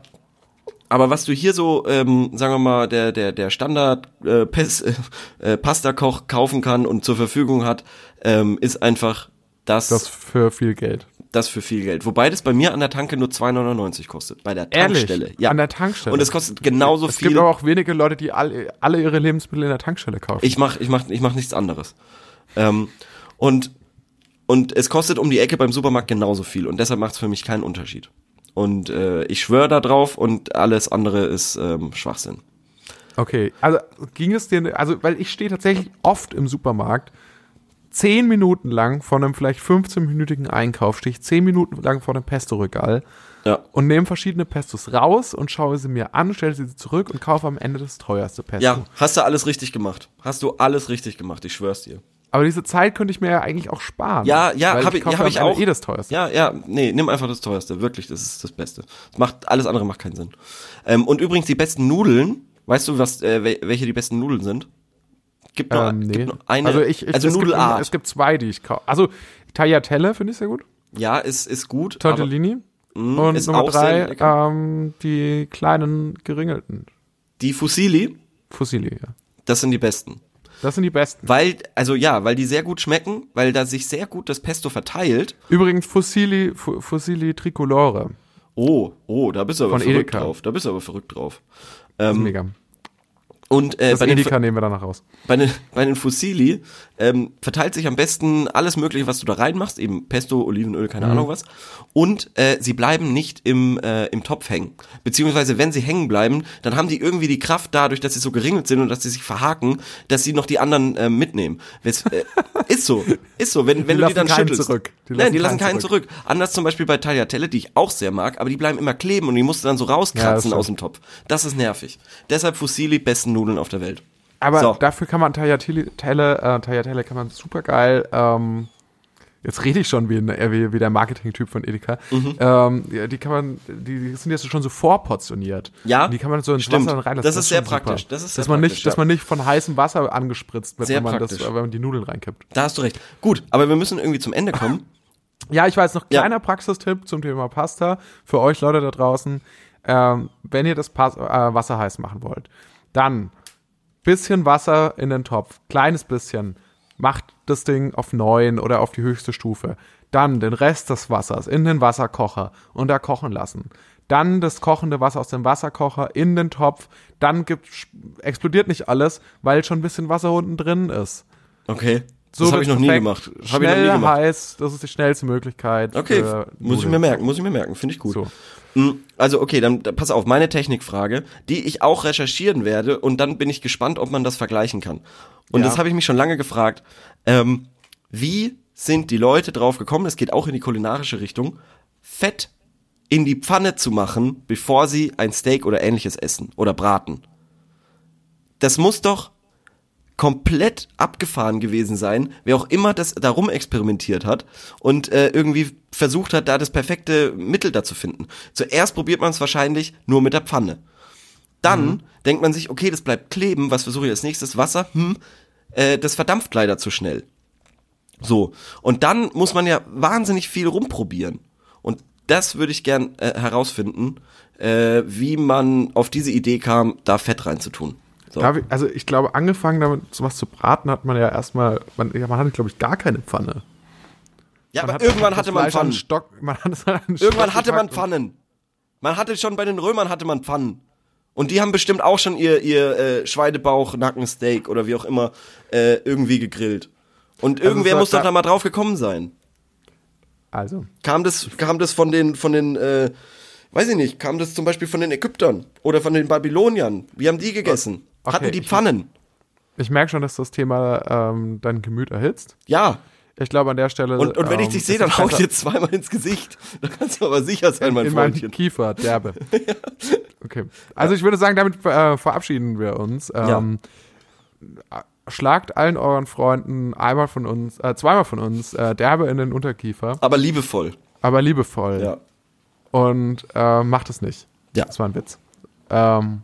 Aber was du hier so, ähm, sagen wir mal, der der der Standard äh, Pes, äh, Pasta-Koch kaufen kann und zur Verfügung hat, ähm, ist einfach das, Das das für viel Geld. für viel Geld. Wobei das bei mir an der Tanke nur 2,99 kostet. Bei der Ehrlich? Tankstelle. Ja. An der Tankstelle? Und es kostet genauso Es viel. gibt aber auch wenige Leute, die alle, alle ihre Lebensmittel in der Tankstelle kaufen. Ich mach, ich mach, ich mach nichts anderes. Ähm, und, und es kostet um die Ecke beim Supermarkt genauso viel und deshalb macht es für mich keinen Unterschied. Und äh, ich schwöre da drauf und alles andere ist ähm, Schwachsinn. Okay, also ging es dir, also weil ich stehe tatsächlich oft im Supermarkt, zehn Minuten lang von einem vielleicht 15-minütigen Einkauf, stehe ich zehn Minuten lang vor dem Pesto-Regal Ja. und nehme verschiedene Pestos raus und schaue sie mir an, stelle sie zurück und kaufe am Ende das teuerste Pesto. Ja, hast du alles richtig gemacht. Hast du alles richtig gemacht, ich schwör's dir. Aber diese Zeit könnte ich mir ja eigentlich auch sparen. Ja, ja, weil hab ich- ja, hab ich auch. eh das teuerste. Ja, ja, nee, nimm einfach das teuerste, wirklich, das ist das Beste. Das macht, alles andere macht keinen Sinn. Ähm, und übrigens, die besten Nudeln, weißt du, was, äh, wel- welche die besten Nudeln sind? Gibt nur, Ähm, nee. gibt nur eine, also ich, ich also es, gibt, es gibt zwei, die ich kaufe. Also Tagliatelle finde ich sehr gut. ja, ist, ist gut. aber- Tortellini. Mm, und ist Nummer drei, ähm, die kleinen geringelten. Die Fusilli, Fusilli, ja. das sind die besten. Das sind die besten. Weil, also ja, weil die sehr gut schmecken, weil da sich sehr gut das Pesto verteilt. Übrigens Fusilli, Fu- Fusilli Tricolore. Oh, oh, da bist du aber Von verrückt Edeka. drauf. Da bist du aber verrückt drauf. Das ist Ähm, mega. und äh, Das bei, den, Edeka nehmen wir danach raus. bei, den, bei den Fusilli ähm, verteilt sich am besten alles Mögliche, was du da reinmachst, eben Pesto, Olivenöl, keine Ahnung was. Und äh, sie bleiben nicht im, äh, im Topf hängen. Beziehungsweise, wenn sie hängen bleiben, dann haben die irgendwie die Kraft dadurch, dass sie so geringelt sind und dass sie sich verhaken, dass sie noch die anderen äh, mitnehmen. Wes, äh, ist so, ist so. Wenn, wenn Die du die lassen dann keinen schüttelst. zurück. Die Nein, die lassen keinen keinen zurück. Anders zum Beispiel bei Tagliatelle, die ich auch sehr mag, aber die bleiben immer kleben und die musst du dann so Ja, rauskratzen stimmt. aus dem Topf. Das ist nervig. Deshalb Fusilli besten Nudeln auf der Welt. Aber So. dafür kann man Tagliatelle, äh, Tagliatelle kann man super geil, ähm, jetzt rede ich schon wie, äh, wie, wie der Marketing-Typ von Edeka, Mhm. ähm, die, kann man, die, die sind jetzt schon so vorportioniert. Ja, Und die kann man so ins stimmt. Wasser reinlassen. Das ist sehr schon super. praktisch. Das ist sehr dass man praktisch, nicht, dass ja. man nicht von heißem Wasser angespritzt wird, Sehr wenn man, das, praktisch. wenn man die Nudeln reinkippt. Da hast du recht. Gut, aber wir müssen irgendwie zum Ende kommen. Ja, ich weiß noch, Ja. kleiner Praxistipp zum Thema Pasta für euch Leute da draußen. Ähm, wenn ihr das Pas äh, Wasser heiß machen wollt, dann bisschen Wasser in den Topf, kleines bisschen, macht das Ding auf neun oder auf die höchste Stufe. Dann den Rest des Wassers in den Wasserkocher und da kochen lassen. Dann das kochende Wasser aus dem Wasserkocher in den Topf. Dann gibt, explodiert nicht alles, weil schon ein bisschen Wasser unten drin ist. Okay. So das habe ich noch nie gemacht. Habe ich noch Schnell nie gemacht. heiß, das ist die schnellste Möglichkeit. Okay, muss ich mir merken, muss ich mir merken, finde ich gut. So. Mm, Also okay, dann dann pass auf, meine Technikfrage, die ich auch recherchieren werde und dann bin ich gespannt, ob man das vergleichen kann. Und Ja. das habe ich mich schon lange gefragt. Ähm, wie sind die Leute drauf gekommen, es geht auch in die kulinarische Richtung, Fett in die Pfanne zu machen, bevor sie ein Steak oder ähnliches essen oder braten? Das muss doch komplett abgefahren gewesen sein, wer auch immer das darum experimentiert hat und äh, irgendwie versucht hat, da das perfekte Mittel dazu finden. Zuerst probiert man es wahrscheinlich nur mit der Pfanne. Dann mhm. denkt man sich, okay, das bleibt kleben, was versuche ich als nächstes? Wasser, hm, äh, das verdampft leider zu schnell. So, und dann muss man ja wahnsinnig viel rumprobieren. Und das würde ich gern äh, herausfinden, äh, wie man auf diese Idee kam, da Fett reinzutun. So. Ich, also ich glaube, angefangen damit sowas zu braten, hat man ja erstmal, man, ja, man hatte, glaube ich, gar keine Pfanne. Ja, man aber hat irgendwann hatte man Pfannen. Stock, man hat irgendwann hatte man Pfannen. Man hatte schon bei den Römern hatte man Pfannen. Und die haben bestimmt auch schon ihr, ihr äh, Schweinebauch, Nackensteak oder wie auch immer äh, irgendwie gegrillt. Und also irgendwer muss doch da mal drauf gekommen sein. Also. Kam das, kam das von den, von den, äh, weiß ich nicht, kam das zum Beispiel von den Ägyptern oder von den Babyloniern? Wie haben die gegessen? Okay, Hatten die Pfannen? Ich, ich merke schon, dass das Thema ähm, dein Gemüt erhitzt. Ja. Ich glaube an der Stelle. Und, und wenn ähm, ich dich sehe, dann hau ich dir zweimal ins Gesicht. Da kannst du aber sicher sein, mein in Freundchen. In Kiefer, derbe. ja. Okay. Also ich würde sagen, damit äh, verabschieden wir uns. Ähm, ja. Schlagt allen euren Freunden einmal von uns, äh, zweimal von uns äh, derbe in den Unterkiefer. Aber liebevoll. Aber liebevoll. Ja. Und äh, macht es nicht. Ja. Das war ein Witz. Ähm,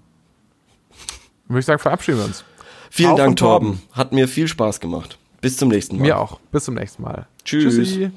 würde ich sagen, verabschieden wir uns. Vielen Auf Dank, Torben. Torben. Hat mir viel Spaß gemacht. Bis zum nächsten Mal. Mir auch. Bis zum nächsten Mal. Tschüss. Tschüssi.